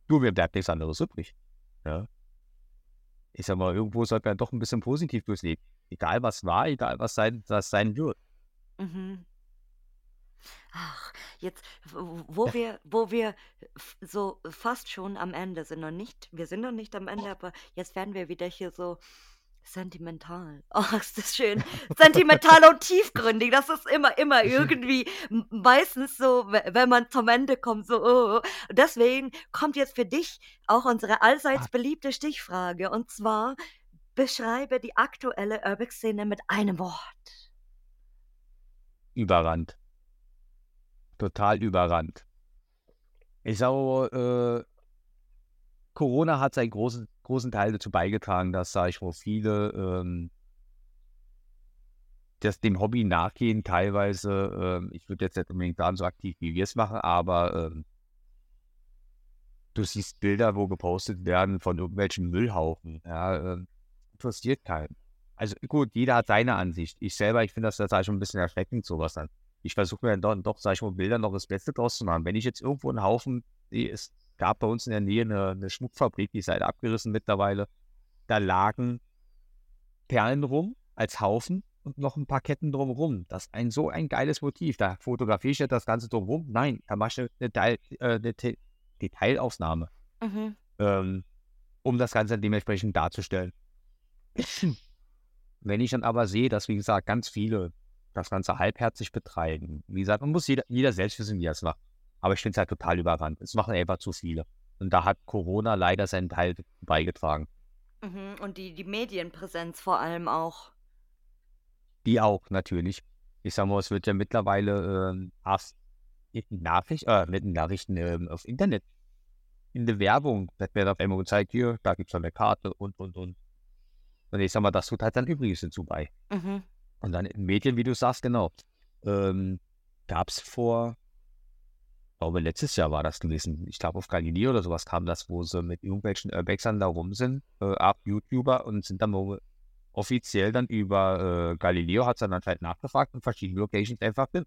du, mir bleibt nichts anderes übrig. Ja. Ich sag mal, irgendwo sollte man doch ein bisschen positiv durchs Leben. Egal was war, egal was sein, was sein wird. Mhm. Ach, jetzt, wo wir, wo wir so fast schon am Ende sind, noch nicht, wir sind noch nicht am Ende, aber jetzt werden wir wieder hier so sentimental. Oh, ist das schön. Sentimental und tiefgründig. Das ist immer, immer irgendwie meistens so, we- wenn man zum Ende kommt, so. Oh. Deswegen kommt jetzt für dich auch unsere allseits beliebte Stichfrage. Und zwar, beschreibe die aktuelle Urbex-Szene mit einem Wort. Überrannt. Total überrannt. Ich sage, äh, Corona hat seinen großen, großen Teil dazu beigetragen, dass, sage ich mal, viele ähm, das dem Hobby nachgehen, teilweise, ähm, ich würde jetzt nicht unbedingt sagen, so aktiv wie wir es machen, aber ähm, du siehst Bilder, wo gepostet werden von irgendwelchen Müllhaufen. Ja, ähm, interessiert keinen. Also gut, jeder hat seine Ansicht. Ich selber, ich finde das, das schon ein bisschen erschreckend, sowas dann. Ich versuche mir dann doch, sag ich mal, Bilder noch das Beste draus zu machen. Wenn ich jetzt irgendwo einen Haufen, sehe, es gab bei uns in der Nähe eine, eine Schmuckfabrik, die ist halt abgerissen mittlerweile. Da lagen Perlen rum als Haufen und noch ein paar Ketten drumherum. Das ist ein so ein geiles Motiv. Da fotografiere ich nicht das Ganze drumherum. Nein, da mache ich eine, Teil, äh, eine Te Detailaufnahme, Mhm. ähm, um das Ganze dementsprechend darzustellen. Wenn ich dann aber sehe, dass, wie gesagt, ganz viele das Ganze halbherzig betreiben, wie gesagt, man muss jeder, jeder selbst wissen, wie er es macht. Aber ich finde es halt total überrannt. Es machen einfach zu viele. Und da hat Corona leider seinen Teil beigetragen. Mhm. Und die, die Medienpräsenz vor allem auch. Die auch, natürlich. Ich sag mal, es wird ja mittlerweile ähm, erst Nachricht, äh, mit Nachrichten ähm, auf Internet, in der Werbung, wird mir auf einmal gezeigt, hier, da gibt es eine Karte und, und, und. Und ich sag mal, das tut halt dann übrigens dazu bei. Mhm. Und dann in Medien, wie du sagst, genau, ähm, gab es vor, ich glaube, letztes Jahr war das gewesen. Ich glaube, auf Galileo oder sowas kam das, wo sie mit irgendwelchen Urbexern da rum sind, äh, ab YouTuber und sind dann offiziell dann über äh, Galileo hat es dann anscheinend nachgefragt und verschiedene Locations einfach bin.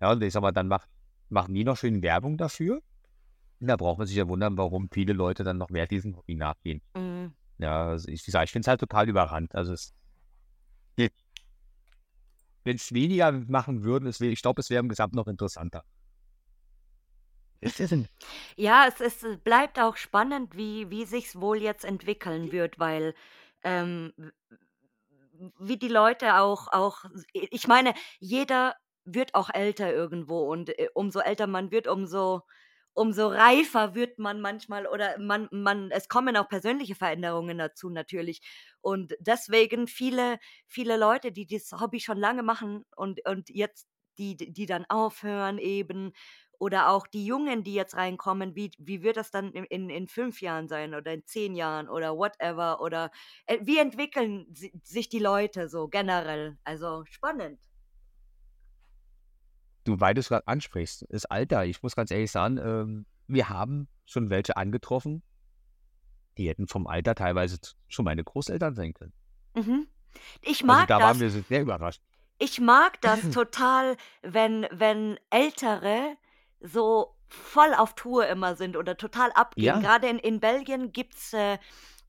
Ja, und ich sag mal, dann macht, machen die noch schön Werbung dafür. Und da braucht man sich ja wundern, warum viele Leute dann noch mehr diesem Hobby nachgehen. Mhm. Ja, also ich, ich, ich finde es halt total überrannt. Also es, wenn es weniger machen würden, es wär, ich glaube, es wäre im Gesamt noch interessanter. Ja, es, es bleibt auch spannend, wie, wie sich es wohl jetzt entwickeln wird, weil ähm, wie die Leute auch, auch, ich meine, jeder wird auch älter irgendwo und äh, umso älter man wird, umso umso reifer wird man manchmal oder man, man, es kommen auch persönliche Veränderungen dazu natürlich. Und deswegen viele, viele Leute, die dieses Hobby schon lange machen und, und jetzt die, die dann aufhören eben, oder auch die Jungen, die jetzt reinkommen, wie, wie wird das dann in, in, in fünf Jahren sein oder in zehn Jahren oder whatever? Oder äh, wie entwickeln si sich die Leute so generell? Also spannend du, weil du es gerade ansprichst, das Alter, ich muss ganz ehrlich sagen, ähm, wir haben schon welche angetroffen, die hätten vom Alter teilweise schon meine Großeltern sein können. Mhm. Ich also mag also da das. waren wir sehr überrascht. Ich mag das total, wenn, wenn Ältere so voll auf Tour immer sind oder total abgehen. Ja. Gerade in, in Belgien gibt es äh,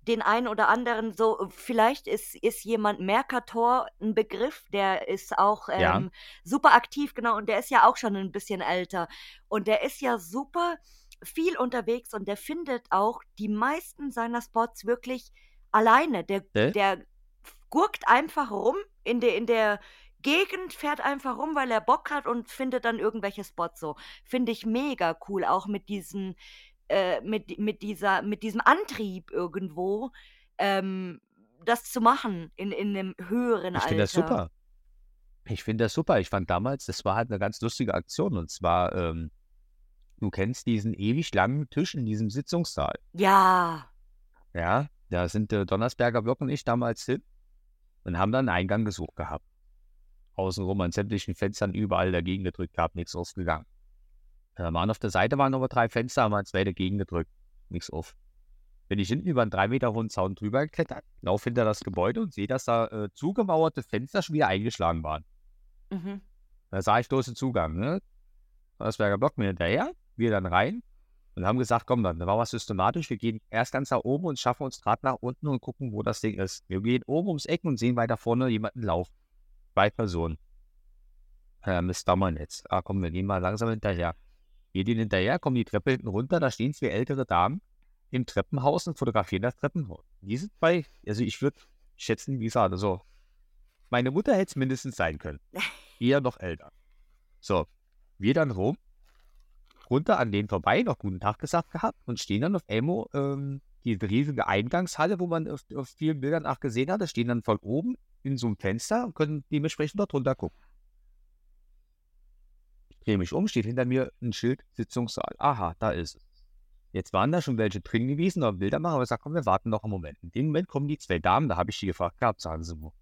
den einen oder anderen so, vielleicht ist, ist jemand Mercator ein Begriff, der ist auch Ja. ähm, super aktiv, genau, und der ist ja auch schon ein bisschen älter. Und der ist ja super viel unterwegs und der findet auch die meisten seiner Spots wirklich alleine. Der, Äh? der gurkt einfach rum in der, in der Gegend, fährt einfach rum, weil er Bock hat und findet dann irgendwelche Spots so. Finde ich mega cool, auch mit diesen äh, mit, mit, dieser, mit diesem Antrieb irgendwo, ähm, das zu machen in, in einem höheren Ich finde das Alter. super. Ich finde das super. Ich fand damals, das war halt eine ganz lustige Aktion. Und zwar, ähm, du kennst diesen ewig langen Tisch in diesem Sitzungssaal. Ja. Ja, da sind äh, Donnersberger Wirk und ich damals hin und haben dann einen Eingang gesucht gehabt. Außenrum an sämtlichen Fenstern überall dagegen gedrückt gehabt, nichts aufgegangen. Da waren auf der Seite waren aber drei Fenster, haben wir zwei dagegen gedrückt. Nichts auf. Bin ich hinten über einen drei Meter hohen Zaun drüber geklettert, laufe hinter das Gebäude und sehe, dass da äh, zugemauerte Fenster schon wieder eingeschlagen waren. Mhm. Da sah ich bloß den Zugang, ne? Asperger Block mir hinterher, wir dann rein und haben gesagt, komm dann, da war was systematisch, wir gehen erst ganz nach oben und schaffen uns gerade nach unten und gucken, wo das Ding ist. Wir gehen oben ums Eck und sehen weiter vorne jemanden laufen. Zwei Personen. Ja, Mist, da mal jetzt. Ah, komm, wir gehen mal langsam hinterher. Geht ihnen hinterher, kommen die Treppe hinten runter, da stehen zwei ältere Damen im Treppenhaus und fotografieren das Treppenhaus. Die sind bei, also ich würde schätzen, wie gesagt, also meine Mutter hätte es mindestens sein können. Eher noch älter. So, wir dann rum, runter an denen vorbei, noch guten Tag gesagt gehabt und stehen dann auf Elmo, ähm, diese riesige Eingangshalle, wo man auf, auf vielen Bildern auch gesehen hat, da stehen dann von oben in so einem Fenster und können dementsprechend dort runter gucken drehe mich um, steht hinter mir ein Schild, Sitzungssaal. Aha, da ist es. Jetzt waren da schon welche drin gewesen, aber Bilder machen, aber ich sage, komm, wir warten noch einen Moment. In dem Moment kommen die zwei Damen, da habe ich die gefragt gehabt, sagen sie mir.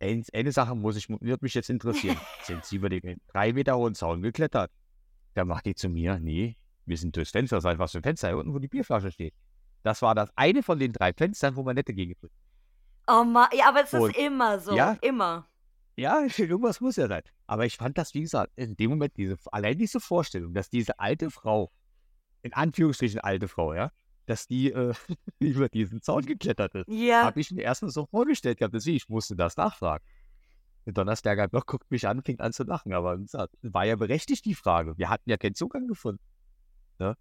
Eine, eine Sache muss ich, wird mich jetzt interessieren. Sind sie über den drei Meter hohen Zaun geklettert? Da macht die zu mir, nee, wir sind durchs Fenster, seit was für ein Fenster, hier unten, wo die Bierflasche steht. Das war das eine von den drei Fenstern, wo man nette gegen Oh Mann, ja, aber es ist immer so, ja. immer. Ja, irgendwas muss ja sein. Aber ich fand das, wie gesagt, in dem Moment, diese, allein diese Vorstellung, dass diese alte Frau, in Anführungsstrichen alte Frau, ja, dass die äh, über diesen Zaun geklettert ist, Ja. habe ich mir erstmal so vorgestellt gehabt. Deswegen, ich musste das nachfragen. Der Donnersberger Block guckt mich an, fängt an zu lachen. Aber gesagt, war ja berechtigt die Frage. Wir hatten ja keinen Zugang gefunden. Ne?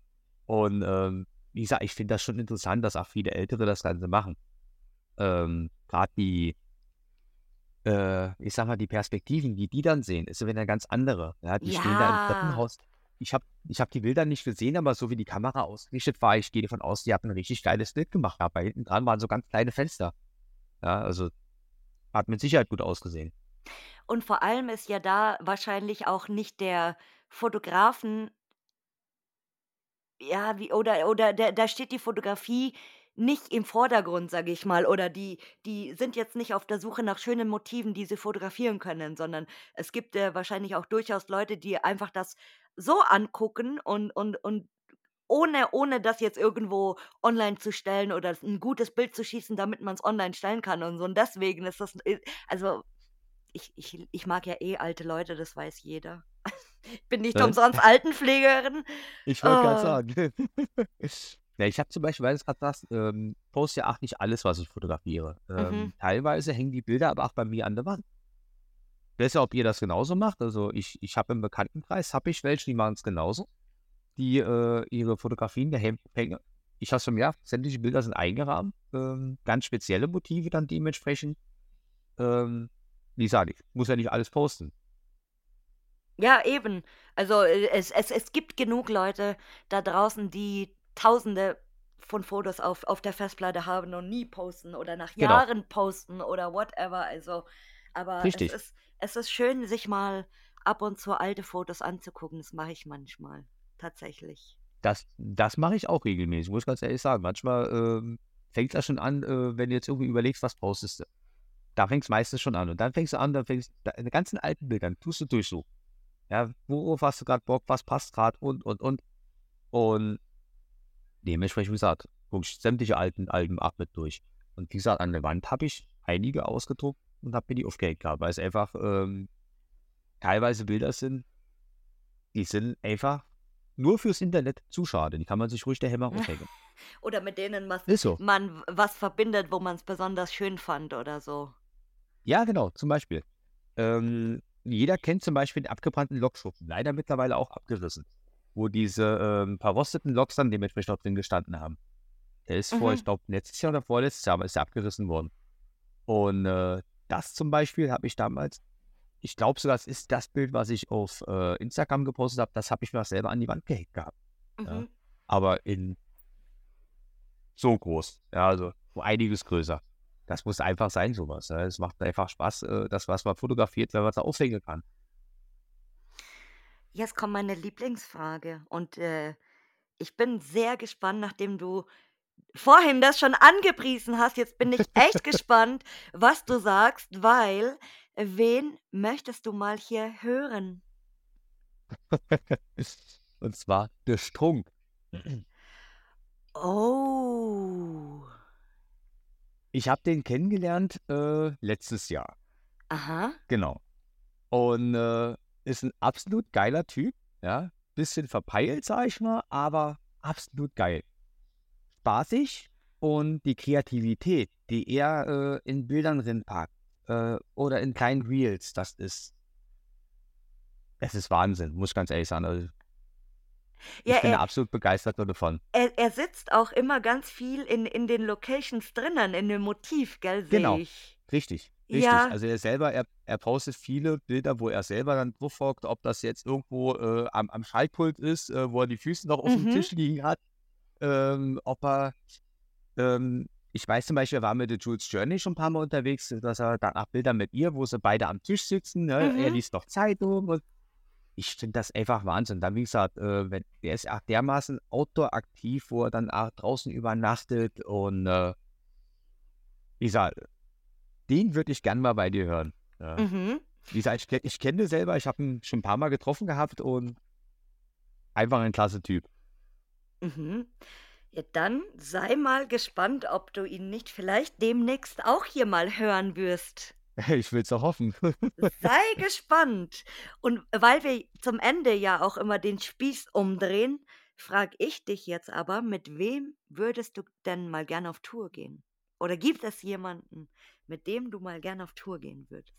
Und ähm, wie gesagt, ich finde das schon interessant, dass auch viele Ältere das Ganze machen. Ähm, Gerade die, äh, ich sag mal, die Perspektiven, die die dann sehen, ist ja wieder eine ganz andere. Ja, die stehen da Ja. im Treppenhaus. Ich habe ich hab die Bilder nicht gesehen, aber so wie die Kamera ausgerichtet war, ich gehe davon aus, die haben ein richtig geiles Bild gemacht. Aber hinten dran waren so ganz kleine Fenster. Ja, also hat mit Sicherheit gut ausgesehen. Und vor allem ist ja da wahrscheinlich auch nicht der Fotografen ja, wie oder oder da da steht die Fotografie nicht im Vordergrund, sage ich mal, oder die die sind jetzt nicht auf der Suche nach schönen Motiven, die sie fotografieren können, sondern es gibt, äh, wahrscheinlich auch durchaus Leute, die einfach das so angucken und und und ohne, ohne das jetzt irgendwo online zu stellen oder ein gutes Bild zu schießen, damit man es online stellen kann und so. Und deswegen ist das, äh, also ich, ich, ich mag ja eh alte Leute, das weiß jeder. Ich bin nicht Äh? umsonst Altenpflegerin. Ich wollte gerade Oh. sagen. ja, ich habe zum Beispiel, weil du es gerade sagst, ähm, poste ja auch nicht alles, was ich fotografiere. Ähm, Mhm. Teilweise hängen die Bilder aber auch bei mir an der Wand. Besser, ob ihr das genauso macht. Also ich, ich habe im Bekanntenkreis, habe ich welche, die machen es genauso. Die äh, ihre Fotografien der hängen. Ich habe schon ja, sämtliche Bilder sind eingerahmt. Ähm, ganz spezielle Motive dann dementsprechend. Ähm, wie gesagt, ich muss ja nicht alles posten. Ja, eben. Also äh, es, es, es gibt genug Leute da draußen, die tausende von Fotos auf, auf der Festplatte haben und nie posten oder nach Genau. Jahren posten oder whatever. Also, aber Richtig. es ist, es ist schön, sich mal ab und zu alte Fotos anzugucken. Das mache ich manchmal. Tatsächlich. Das, das mache ich auch regelmäßig, muss ich ganz ehrlich sagen. Manchmal ähm, fängt das schon an, äh, wenn du jetzt irgendwie überlegst, was postest du. Da fängt es meistens schon an. Und dann fängst du an, dann fängst du deine ganzen alten Bildern, tust du durchsuchen. Ja, worauf hast du gerade Bock, was passt gerade und, und, und. Und dementsprechend, wie gesagt, gucke ich sämtliche alten Alben ab mit durch. Und wie gesagt, an der Wand habe ich einige ausgedruckt und habe mir die aufgehängt gehabt, weil es einfach ähm, teilweise Bilder sind, die sind einfach nur fürs Internet zu schade. Die kann man sich ruhig der Hämmer aufhängen. Oder mit denen was, so. man was verbindet, wo man es besonders schön fand oder so. Ja, genau, zum Beispiel. Ähm, jeder kennt zum Beispiel den abgebrannten Lokschuppen, leider mittlerweile auch abgerissen, wo diese ähm, verrosteten Loks dann dementsprechend auch drin gestanden haben. Der ist vor, Mhm. ich glaube, letztes Jahr oder vorletztes Jahr ist der abgerissen worden. Und äh, das zum Beispiel habe ich damals, ich glaube sogar, es ist das Bild, was ich auf äh, Instagram gepostet habe, das habe ich mir auch selber an die Wand gehängt gehabt. Ja. Mhm. aber in so groß. Ja, also einiges größer. Das muss einfach sein, sowas. Ja. Es macht einfach Spaß, äh, das, was man fotografiert, wenn man es aufhängen kann. Jetzt kommt meine Lieblingsfrage und äh, ich bin sehr gespannt, nachdem du vorhin das schon angepriesen hast. Jetzt bin ich echt gespannt, was du sagst, weil wen möchtest du mal hier hören? Und zwar der Strunk. Oh, Ich habe den kennengelernt äh, letztes Jahr. aha. Genau. Und äh, ist ein absolut geiler Typ. Ja, bisschen verpeilt, sag ich mal, aber absolut geil. Spaßig und die Kreativität, die er äh, in Bildern drinpackt äh, oder in kleinen Reels, das ist, es ist Wahnsinn, muss ganz ehrlich sagen. Also, ich Ja, bin er, absolut begeistert davon. er, er sitzt auch immer ganz viel in, in den Locations drinnen, in dem Motiv, gell, Genau. ich. Richtig, richtig. Ja, Also er selber, er, er postet viele Bilder, wo er selber dann drauf hockt, ob das jetzt irgendwo äh, am, am Schaltpult ist, äh, wo er die Füße noch auf dem mhm, Tisch liegen hat, ähm, ob er, ähm, ich weiß zum Beispiel, er war mit der Jules Journey schon ein paar Mal unterwegs, dass er danach Bilder mit ihr, wo sie beide am Tisch sitzen, ne? Er mhm. liest noch Zeitung und ich finde das einfach Wahnsinn. Dann, wie gesagt, äh, wenn, der ist auch dermaßen outdoor-aktiv, wo er dann auch draußen übernachtet und äh, wie gesagt, den würde ich gern mal bei dir hören. Ja. Mhm. Wie gesagt, ich, ich kenne den selber, ich habe ihn schon ein paar Mal getroffen gehabt und einfach ein klasse Typ. Mhm. Ja, dann sei mal gespannt, ob du ihn nicht vielleicht demnächst auch hier mal hören wirst. Ich will es doch hoffen. Sei gespannt. Und weil wir zum Ende ja auch immer den Spieß umdrehen, frage ich dich jetzt aber, mit wem würdest du denn mal gern auf Tour gehen? Oder gibt es jemanden, mit dem du mal gern auf Tour gehen würdest?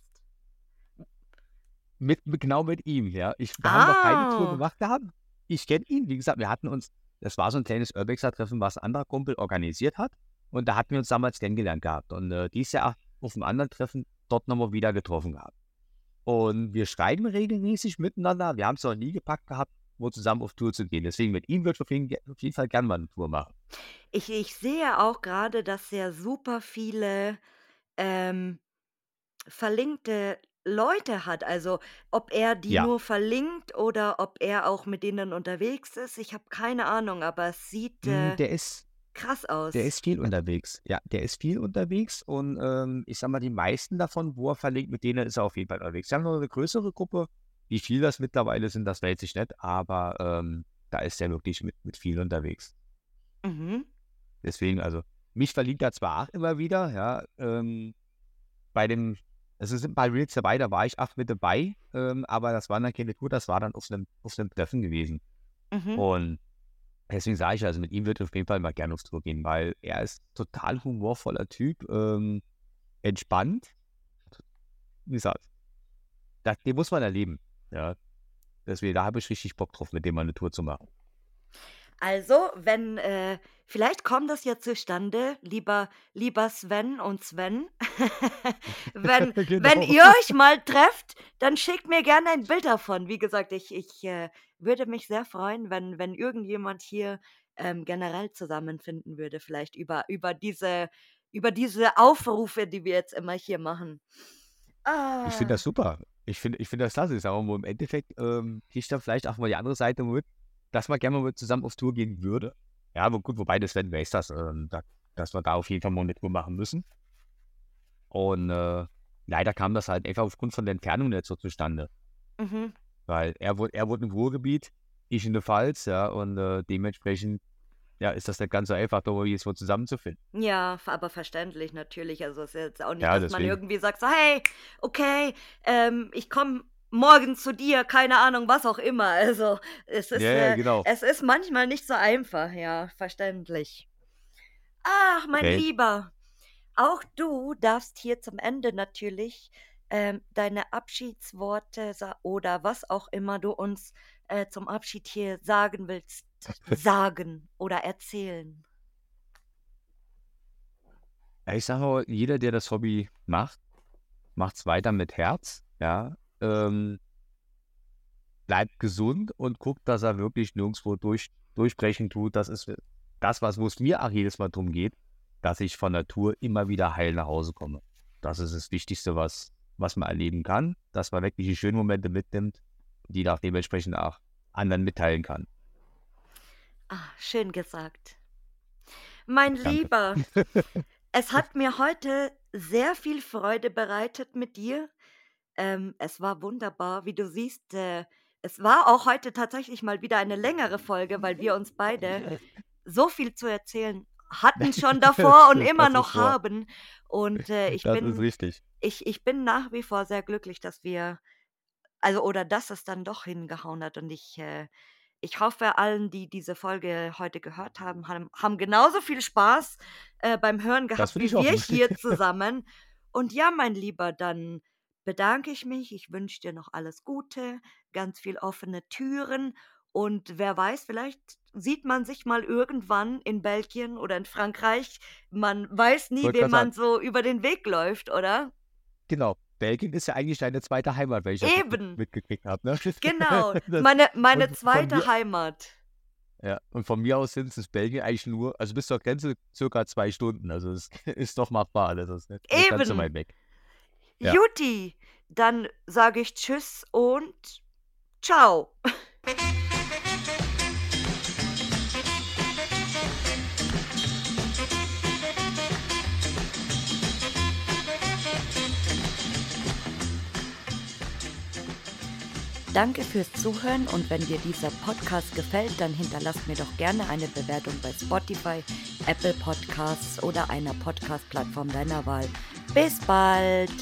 Mit, genau mit ihm, ja. Ich, wir haben noch keine Tour Ah, gemacht gehabt. Ich kenne ihn, wie gesagt, wir hatten uns, das war so ein kleines Urbexer-Treffen, was ein anderer Kumpel organisiert hat. Und da hatten wir uns damals kennengelernt gehabt. Und äh, dieses Jahr auf einem anderen Treffen dort nochmal wieder getroffen gehabt. Und wir schreiben regelmäßig miteinander. Wir haben es noch nie gepackt gehabt, wo zusammen auf Tour zu gehen. Deswegen mit ihm würde ich auf jeden, auf jeden Fall gerne mal eine Tour machen. ich, ich sehe auch gerade, dass er super viele ähm, verlinkte Leute hat. Also ob er die Ja, nur verlinkt oder ob er auch mit denen unterwegs ist. Ich habe keine Ahnung, aber es sieht mm, äh, der ist, krass der aus. ist viel unterwegs. Ja, der ist viel unterwegs. Und ähm, ich sag mal, die meisten davon, wo er verlinkt, mit denen ist er auf jeden Fall unterwegs. Wir haben noch eine größere Gruppe. Wie viel das mittlerweile sind, das weiß ich nicht. Aber ähm, da ist er wirklich mit, mit viel unterwegs. Mhm. Deswegen, also, mich verlinkt er zwar auch immer wieder, ja, ähm, bei dem, also es sind ein paar Reels dabei, da war ich auch mit dabei, ähm, aber das war dann keine Tour, das war dann auf einem, auf einem Treffen gewesen. Mhm. Und deswegen sage ich, also mit ihm würde ich auf jeden Fall mal gerne auf Tour gehen, weil er ist total humorvoller Typ, ähm, entspannt. Wie gesagt, das, den muss man erleben. Ja. Deswegen, da habe ich richtig Bock drauf, mit dem mal eine Tour zu machen. Also, wenn, äh, vielleicht kommt das ja zustande, lieber, lieber Sven und Sven. wenn, Genau. wenn ihr euch mal trefft, dann schickt mir gerne ein Bild davon. Wie gesagt, ich, ich äh, würde mich sehr freuen, wenn, wenn irgendjemand hier ähm, generell zusammenfinden würde, vielleicht über, über, diese, über diese Aufrufe, die wir jetzt immer hier machen. Ich finde Ah, das super. Ich finde ich find das klasse. Ist aber im Endeffekt ähm, kriege ich dann vielleicht auch mal die andere Seite mit, dass man gerne mal zusammen auf Tour gehen würde. Ja, aber gut, wobei das weiß das, ähm, da, dass wir da auf jeden Fall mal eine Tour machen müssen. Und äh, leider kam das halt einfach aufgrund von der Entfernung nicht so zustande. mhm. Weil er wohnt, er wohnt im Ruhrgebiet, ich in der Pfalz, ja, und äh, dementsprechend ja, ist das nicht ganz so einfach, da jetzt mal zusammenzufinden. Ja, aber verständlich natürlich. Also es ist jetzt auch nicht, Ja, dass man deswegen. irgendwie sagt so, hey, okay, ähm, ich komme morgen zu dir, keine Ahnung, was auch immer. Also es ist, Ja, ja, äh, genau. es ist manchmal nicht so einfach, ja, verständlich. Ach, mein Okay. Lieber, auch du darfst hier zum Ende natürlich ähm, deine Abschiedsworte oder was auch immer du uns äh, zum Abschied hier sagen willst, sagen oder erzählen. Ich sage mal, jeder, der das Hobby macht, macht es weiter mit Herz, ja. Ähm, bleibt gesund und guckt, dass er wirklich nirgendwo durch, durchbrechen tut. Das ist das, was wo es mir auch jedes Mal darum geht, dass ich von Natur immer wieder heil nach Hause komme. Das ist das Wichtigste, was, was man erleben kann, dass man wirklich die schönen Momente mitnimmt, die nach dementsprechend auch anderen mitteilen kann. Ah, schön gesagt. Mein Danke. Lieber, es hat mir heute sehr viel Freude bereitet mit dir. Ähm, es war wunderbar, wie du siehst. Äh, es war auch heute tatsächlich mal wieder eine längere Folge, weil wir uns beide so viel zu erzählen hatten schon davor und immer noch wahr. haben. Und äh, ich Das bin, ich, ich bin nach wie vor sehr glücklich, dass wir, also oder dass es dann doch hingehauen hat. Und ich, äh, ich hoffe, allen, die diese Folge heute gehört haben, haben, haben genauso viel Spaß äh, beim Hören gehabt wie wir hier zusammen. Und ja, mein Lieber, dann bedanke ich mich. Ich wünsche dir noch alles Gute, ganz viel offene Türen. Und wer weiß, vielleicht sieht man sich mal irgendwann in Belgien oder in Frankreich. Man weiß nie, wem man so über den Weg läuft, oder? Genau. Belgien ist ja eigentlich deine zweite Heimat, wenn ich Eben. mitgekriegt habe. Ne? Genau, Das- meine, meine zweite mir- Heimat. Ja, und von mir aus sind es Belgien eigentlich nur, also bis zur Grenze circa zwei Stunden. Also es ist doch machbar, das ist nicht ganz so Eben. weit weg. Ja. Juti, dann sage ich Tschüss und Ciao. Danke fürs Zuhören und wenn dir dieser Podcast gefällt, dann hinterlasst mir doch gerne eine Bewertung bei Spotify, Apple Podcasts oder einer Podcast-Plattform deiner Wahl. Bis bald!